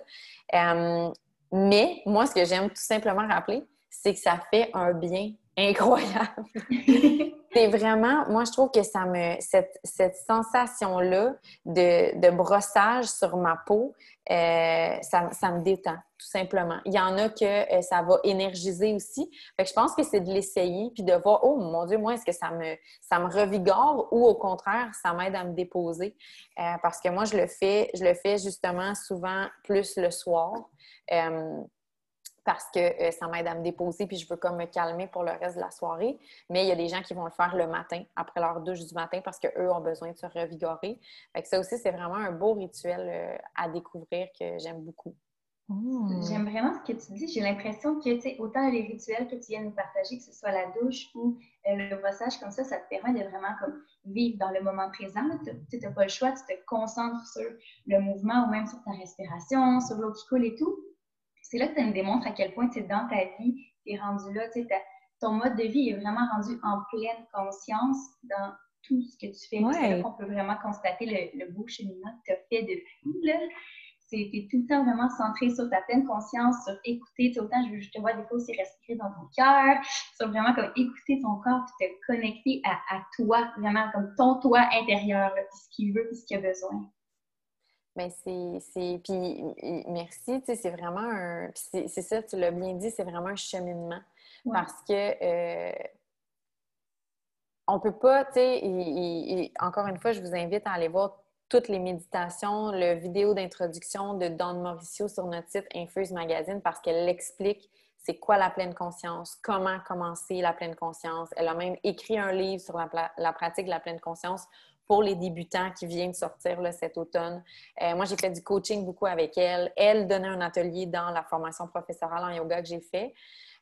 Euh, mais moi, ce que j'aime tout simplement rappeler, c'est que ça fait un bien incroyable. [laughs] C'est vraiment, moi, je trouve que ça me, cette, cette sensation-là de, de brossage sur ma peau, euh, ça, ça me détend, tout simplement. Il y en a que euh, ça va énergiser aussi. Fait que je pense que c'est de l'essayer puis de voir, oh mon Dieu, moi, est-ce que ça me, ça me revigore ou au contraire, ça m'aide à me déposer? Euh, parce que moi, je le fais, je le fais justement souvent plus le soir. Parce que euh, ça m'aide à me déposer puis je veux comme me calmer pour le reste de la soirée. Mais il y a des gens qui vont le faire le matin, après leur douche du matin, parce qu'eux ont besoin de se revigorer. Fait que ça aussi, c'est vraiment un beau rituel euh, à découvrir que j'aime beaucoup. Hmm. J'aime vraiment ce que tu dis. J'ai l'impression que, tu sais, autant les rituels que tu viens de nous partager, que ce soit la douche ou euh, le brossage comme ça, ça te permet de vraiment comme vivre dans le moment présent. Tu n'as pas le choix, tu te concentres sur le mouvement ou même sur ta respiration, sur l'eau qui coule et tout. C'est là que tu me démontres à quel point tu es dans ta vie, tu es rendu là, tu sais, ton mode de vie est vraiment rendu en pleine conscience dans tout ce que tu fais. Puis C'est Ouais. là qu'on peut vraiment constater le, le beau cheminement que tu as fait depuis. Là. C'est t'es tout le temps vraiment centré sur ta pleine conscience, sur écouter. Tu sais, autant je, je te vois des fois aussi respirer dans ton cœur, sur vraiment comme écouter ton corps, puis te connecter à, à toi, vraiment comme ton toi intérieur, là, puis ce qu'il veut, puis ce qu'il a besoin. Mais c'est. c'est- Puis merci, tu sais, c'est vraiment un. C'est ça, tu l'as bien dit, c'est vraiment un cheminement. Ouais. Parce que. euh, on peut pas, tu sais, encore une fois, je vous invite à aller voir toutes les méditations, le vidéo d'introduction de Dawn Mauricio sur notre site Infuse Magazine parce qu'elle explique c'est quoi la pleine conscience, comment commencer la pleine conscience. Elle a même écrit un livre sur la, la pratique de la pleine conscience pour les débutants qui vient de sortir cet automne. Euh, moi, j'ai fait du coaching beaucoup avec elle. Elle donnait un atelier dans la formation professorale en yoga que j'ai fait.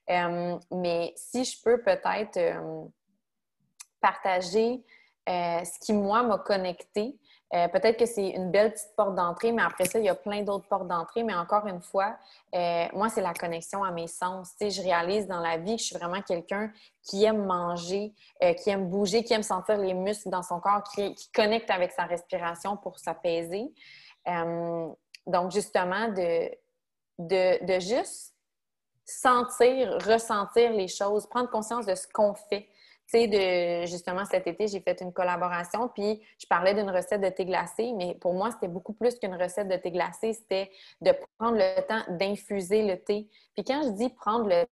Euh, mais si je peux peut-être euh, partager ce qui, moi, m'a connecté. Euh, Peut-être que c'est une belle petite porte d'entrée, mais après ça, il y a plein d'autres portes d'entrée. Mais encore une fois, euh, moi, c'est la connexion à mes sens. Tu sais, je réalise dans la vie que je suis vraiment quelqu'un qui aime manger, euh, qui aime bouger, qui aime sentir les muscles dans son corps, qui, qui connecte avec sa respiration pour s'apaiser. Donc, justement, de, de, de juste sentir, ressentir les choses, prendre conscience de ce qu'on fait. De, justement, cet été, j'ai fait une collaboration, puis je parlais d'une recette de thé glacé, mais pour moi, c'était beaucoup plus qu'une recette de thé glacé, c'était de prendre le temps d'infuser le thé. Puis quand je dis prendre le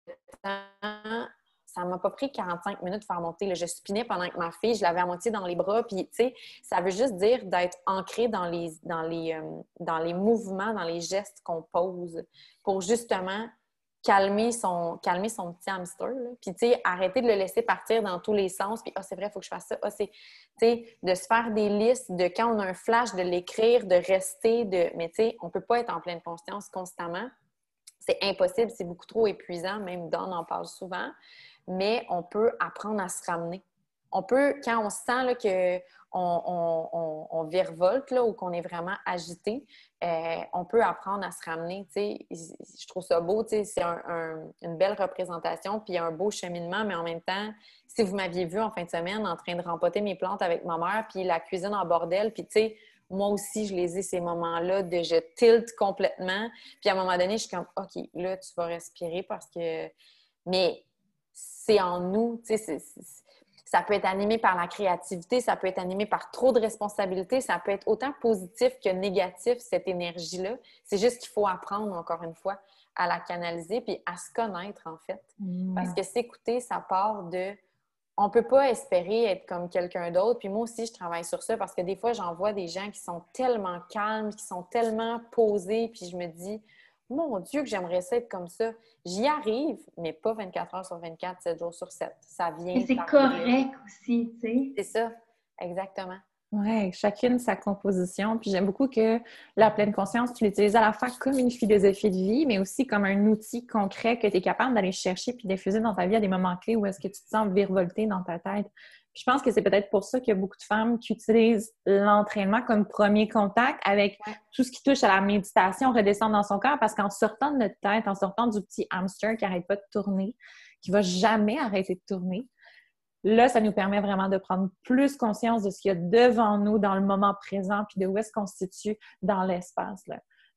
temps, ça m'a pas pris 45 minutes de faire mon thé. là. Je spinais pendant que ma fille, je l'avais à moitié dans les bras, puis tu sais, ça veut juste dire d'être ancré dans les, dans, les, euh, dans les mouvements, dans les gestes qu'on pose pour justement calmer son, calmer son petit hamster. Puis, tu sais, arrêter de le laisser partir dans tous les sens. Puis, ah, c'est vrai, il faut que je fasse ça. Ah, c'est, tu sais, de se faire des listes, de quand on a un flash, de l'écrire, de rester, de... Mais, tu sais, on peut pas être en pleine conscience constamment. C'est impossible, c'est beaucoup trop épuisant. Même Don en parle souvent. Mais on peut apprendre à se ramener. On peut, quand on sent là, que on, on, on, virevolte là, ou qu'on est vraiment agité, euh, on peut apprendre à se ramener. Je trouve ça beau, c'est une belle représentation, puis un beau cheminement, mais en même temps, si vous m'aviez vu en fin de semaine en train de rempoter mes plantes avec ma mère, puis la cuisine en bordel, puis moi aussi, je les ai ces moments-là de je tilte complètement. Puis à un moment donné, je suis comme, OK, là, tu vas respirer parce que. Mais c'est en nous, tu sais, ça peut être animé par la créativité, ça peut être animé par trop de responsabilités, ça peut être autant positif que négatif, cette énergie-là. C'est juste qu'il faut apprendre, encore une fois, à la canaliser puis à se connaître, en fait. Mm. Parce que s'écouter, ça part de... On peut pas espérer être comme quelqu'un d'autre. Puis moi aussi, je travaille sur ça parce que des fois, j'en vois des gens qui sont tellement calmes, qui sont tellement posés, puis je me dis mon Dieu, que j'aimerais ça être comme ça. J'y arrive, mais pas 24 heures sur 24, 7 jours sur 7. Ça vient. Et c'est correct aussi, tu sais. C'est ça, exactement. Oui, chacune sa composition. Puis j'aime beaucoup que la pleine conscience, tu l'utilises à la fois comme une philosophie de vie, mais aussi comme un outil concret que tu es capable d'aller chercher puis diffuser dans ta vie à des moments clés où est-ce que tu te sens virevolté dans ta tête je pense que c'est peut-être pour ça qu'il y a beaucoup de femmes qui utilisent l'entraînement comme premier contact avec tout ce qui touche à la méditation, redescendre dans son corps, parce qu'en sortant de notre tête, en sortant du petit hamster qui n'arrête pas de tourner, qui va jamais arrêter de tourner, là, ça nous permet vraiment de prendre plus conscience de ce qu'il y a devant nous dans le moment présent, puis de où est-ce qu'on se situe dans l'espace.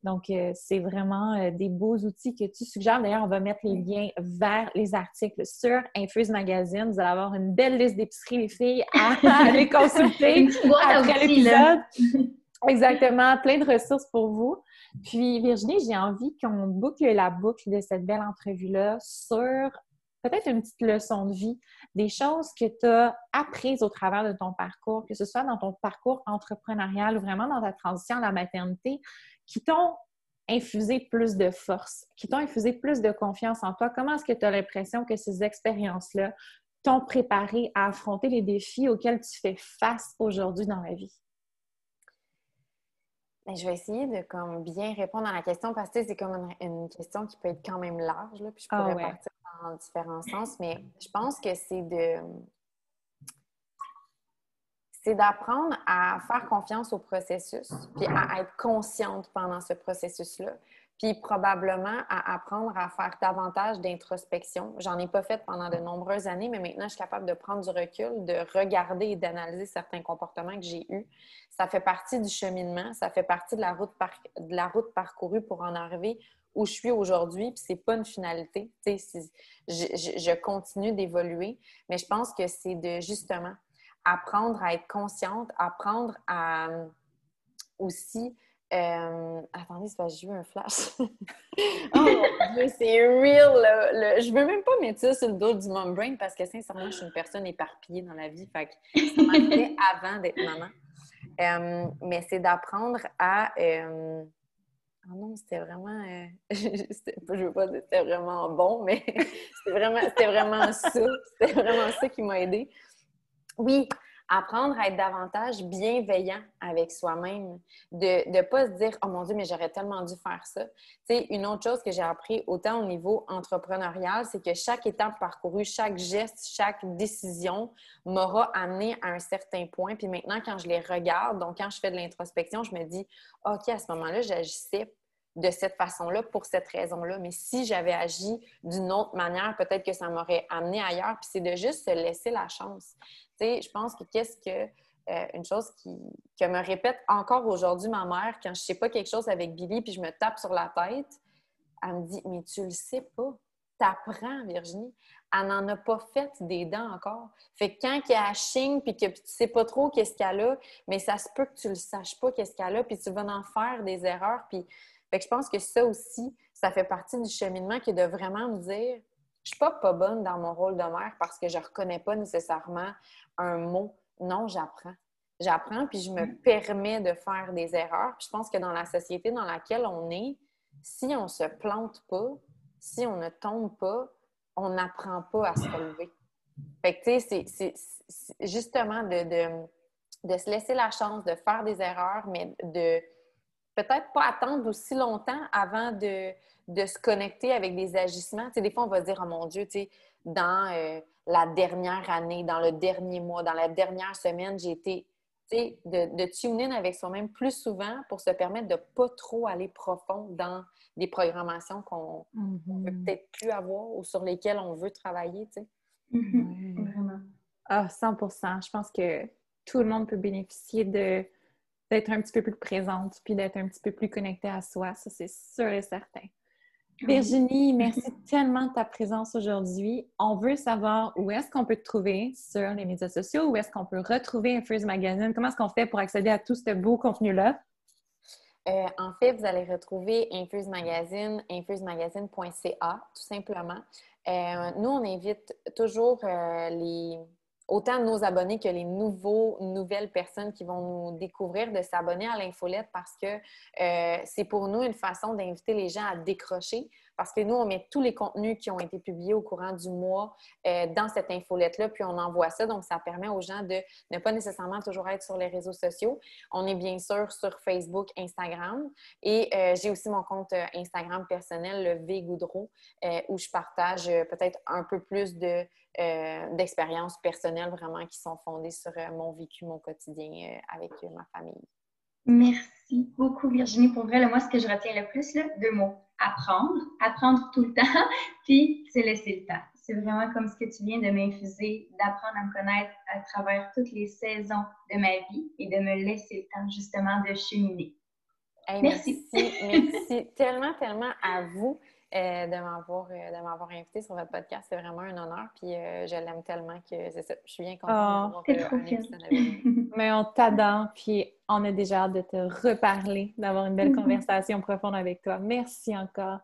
Donc, euh, c'est vraiment euh, des beaux outils que tu suggères. D'ailleurs, on va mettre les liens vers les articles sur Infuse Magazine. Vous allez avoir une belle liste d'épiceries, les filles, à [laughs] [laughs] aller consulter après l'épisode. [laughs] Exactement, plein de ressources pour vous. Puis, Virginie, j'ai envie qu'on boucle la boucle de cette belle entrevue-là sur peut-être une petite leçon de vie, des choses que tu as apprises au travers de ton parcours, que ce soit dans ton parcours entrepreneurial ou vraiment dans ta transition à la maternité, qui t'ont infusé plus de force, qui t'ont infusé plus de confiance en toi. Comment est-ce que tu as l'impression que ces expériences-là t'ont préparé à affronter les défis auxquels tu fais face aujourd'hui dans la vie? Ben, je vais essayer de comme, bien répondre à la question parce que c'est comme une, question qui peut être quand même large, là, puis je pourrais ah partir dans différents sens, mais je pense que c'est de c'est d'apprendre à faire confiance au processus, puis à être consciente pendant ce processus-là, puis probablement à apprendre à faire davantage d'introspection. J'en ai pas fait pendant de nombreuses années, mais maintenant, je suis capable de prendre du recul, de regarder et d'analyser certains comportements que j'ai eus. Ça fait partie du cheminement, ça fait partie de la route, de la route parcourue pour en arriver où je suis aujourd'hui, puis c'est pas une finalité. Je, je, continue d'évoluer, mais je pense que c'est de justement apprendre à être consciente, apprendre à euh, aussi. Euh, attendez, j'ai eu un flash. [laughs] oh mon Dieu, c'est real! Le, Je veux même pas mettre ça sur le dos du mom brain parce que sincèrement, je suis une personne éparpillée dans la vie. Fait que ça m'arrivait [laughs] avant d'être maman. Euh, mais c'est d'apprendre à. Ah non, c'était vraiment. [laughs] je veux pas dire que c'était vraiment bon, mais [laughs] c'était vraiment, vraiment ça. C'était vraiment ça qui m'a aidé oui, apprendre à être davantage bienveillant avec soi-même, de ne pas se dire Oh mon Dieu, mais j'aurais tellement dû faire ça. Une autre chose que j'ai appris autant au niveau entrepreneurial, c'est que chaque étape parcourue, chaque geste, chaque décision m'aura amené à un certain point. Puis maintenant, quand je les regarde, donc quand je fais de l'introspection, je me dis OK, à ce moment-là, j'agissais de cette façon-là pour cette raison-là. Mais si j'avais agi d'une autre manière, peut-être que ça m'aurait amené ailleurs. Puis c'est de juste se laisser la chance je pense que qu'est-ce que. Euh, une chose qui, que me répète encore aujourd'hui ma mère quand je sais pas quelque chose avec Billy puis je me tape sur la tête, elle me dit Mais tu le sais pas. T'apprends, Virginie. Elle n'en a pas fait des dents encore. Fait que quand il y a chigne puis que tu sais pas trop qu'est-ce qu'elle a, mais ça se peut que tu le saches pas qu'est-ce qu'elle a puis tu vas en faire des erreurs. Puis fait que je pense que ça aussi, ça fait partie du cheminement qui est de vraiment me dire je suis pas pas bonne dans mon rôle de mère parce que je reconnais pas nécessairement un mot. Non, j'apprends. J'apprends, puis je me mm. permets de faire des erreurs. je pense que dans la société dans laquelle on est, si on se plante pas, si on ne tombe pas, on n'apprend pas à se relever. Fait que, tu sais, c'est justement de, de, se laisser la chance de faire des erreurs, mais de peut-être pas attendre aussi longtemps avant de, de se connecter avec des agissements. Tu sais, des fois, on va se dire, oh mon Dieu, tu sais, dans euh, la dernière année, dans le dernier mois, dans la dernière semaine, j'ai été de, de tune in avec soi-même plus souvent pour se permettre de ne pas trop aller profond dans des programmations qu'on ne peut mm-hmm. peut-être plus avoir ou sur lesquelles on veut travailler. Tu sais. Mm-hmm. Vraiment. Ah, 100 Je pense que tout le monde peut bénéficier de d'être un petit peu plus présente puis d'être un petit peu plus connecté à soi. Ça, c'est sûr et certain. Virginie, [laughs] merci tellement de ta présence aujourd'hui. On veut savoir où est-ce qu'on peut te trouver sur les médias sociaux, où est-ce qu'on peut retrouver Infuse Magazine, comment est-ce qu'on fait pour accéder à tout ce beau contenu-là? Euh, en fait, vous allez retrouver Infuse Magazine, infusemagazine.ca, tout simplement. Euh, nous, on invite toujours euh, les autant nos abonnés que les nouveaux, nouvelles personnes qui vont nous découvrir de s'abonner à l'infolette parce que euh, c'est pour nous une façon d'inviter les gens à décrocher parce que nous, on met tous les contenus qui ont été publiés au courant du mois euh, dans cette infolette-là, puis on envoie ça. Donc, ça permet aux gens de ne pas nécessairement toujours être sur les réseaux sociaux. On est bien sûr sur Facebook, Instagram. Et euh, j'ai aussi mon compte euh, Instagram personnel, le V Goudreau, où je partage peut-être un peu plus de, d'expériences personnelles vraiment qui sont fondées sur mon vécu, mon quotidien avec ma famille. Merci beaucoup, Virginie. Pour vrai, moi, ce que je retiens le plus, là, deux mots apprendre, apprendre tout le [laughs] temps, puis se laisser le temps. C'est vraiment comme ce que tu viens de m'infuser, d'apprendre à me connaître à travers toutes les saisons de ma vie et de me laisser le temps justement de cheminer. merci. merci tellement, tellement à vous. Euh, de m'avoir euh, m'avoir invité sur votre podcast. C'est vraiment un honneur. Puis euh, je l'aime tellement que c'est ça. Je suis bien contente oh, d'avoir un épisode avec [laughs] Mais on t'adore. Puis on a déjà hâte de te reparler, d'avoir une belle conversation profonde avec toi. Merci encore.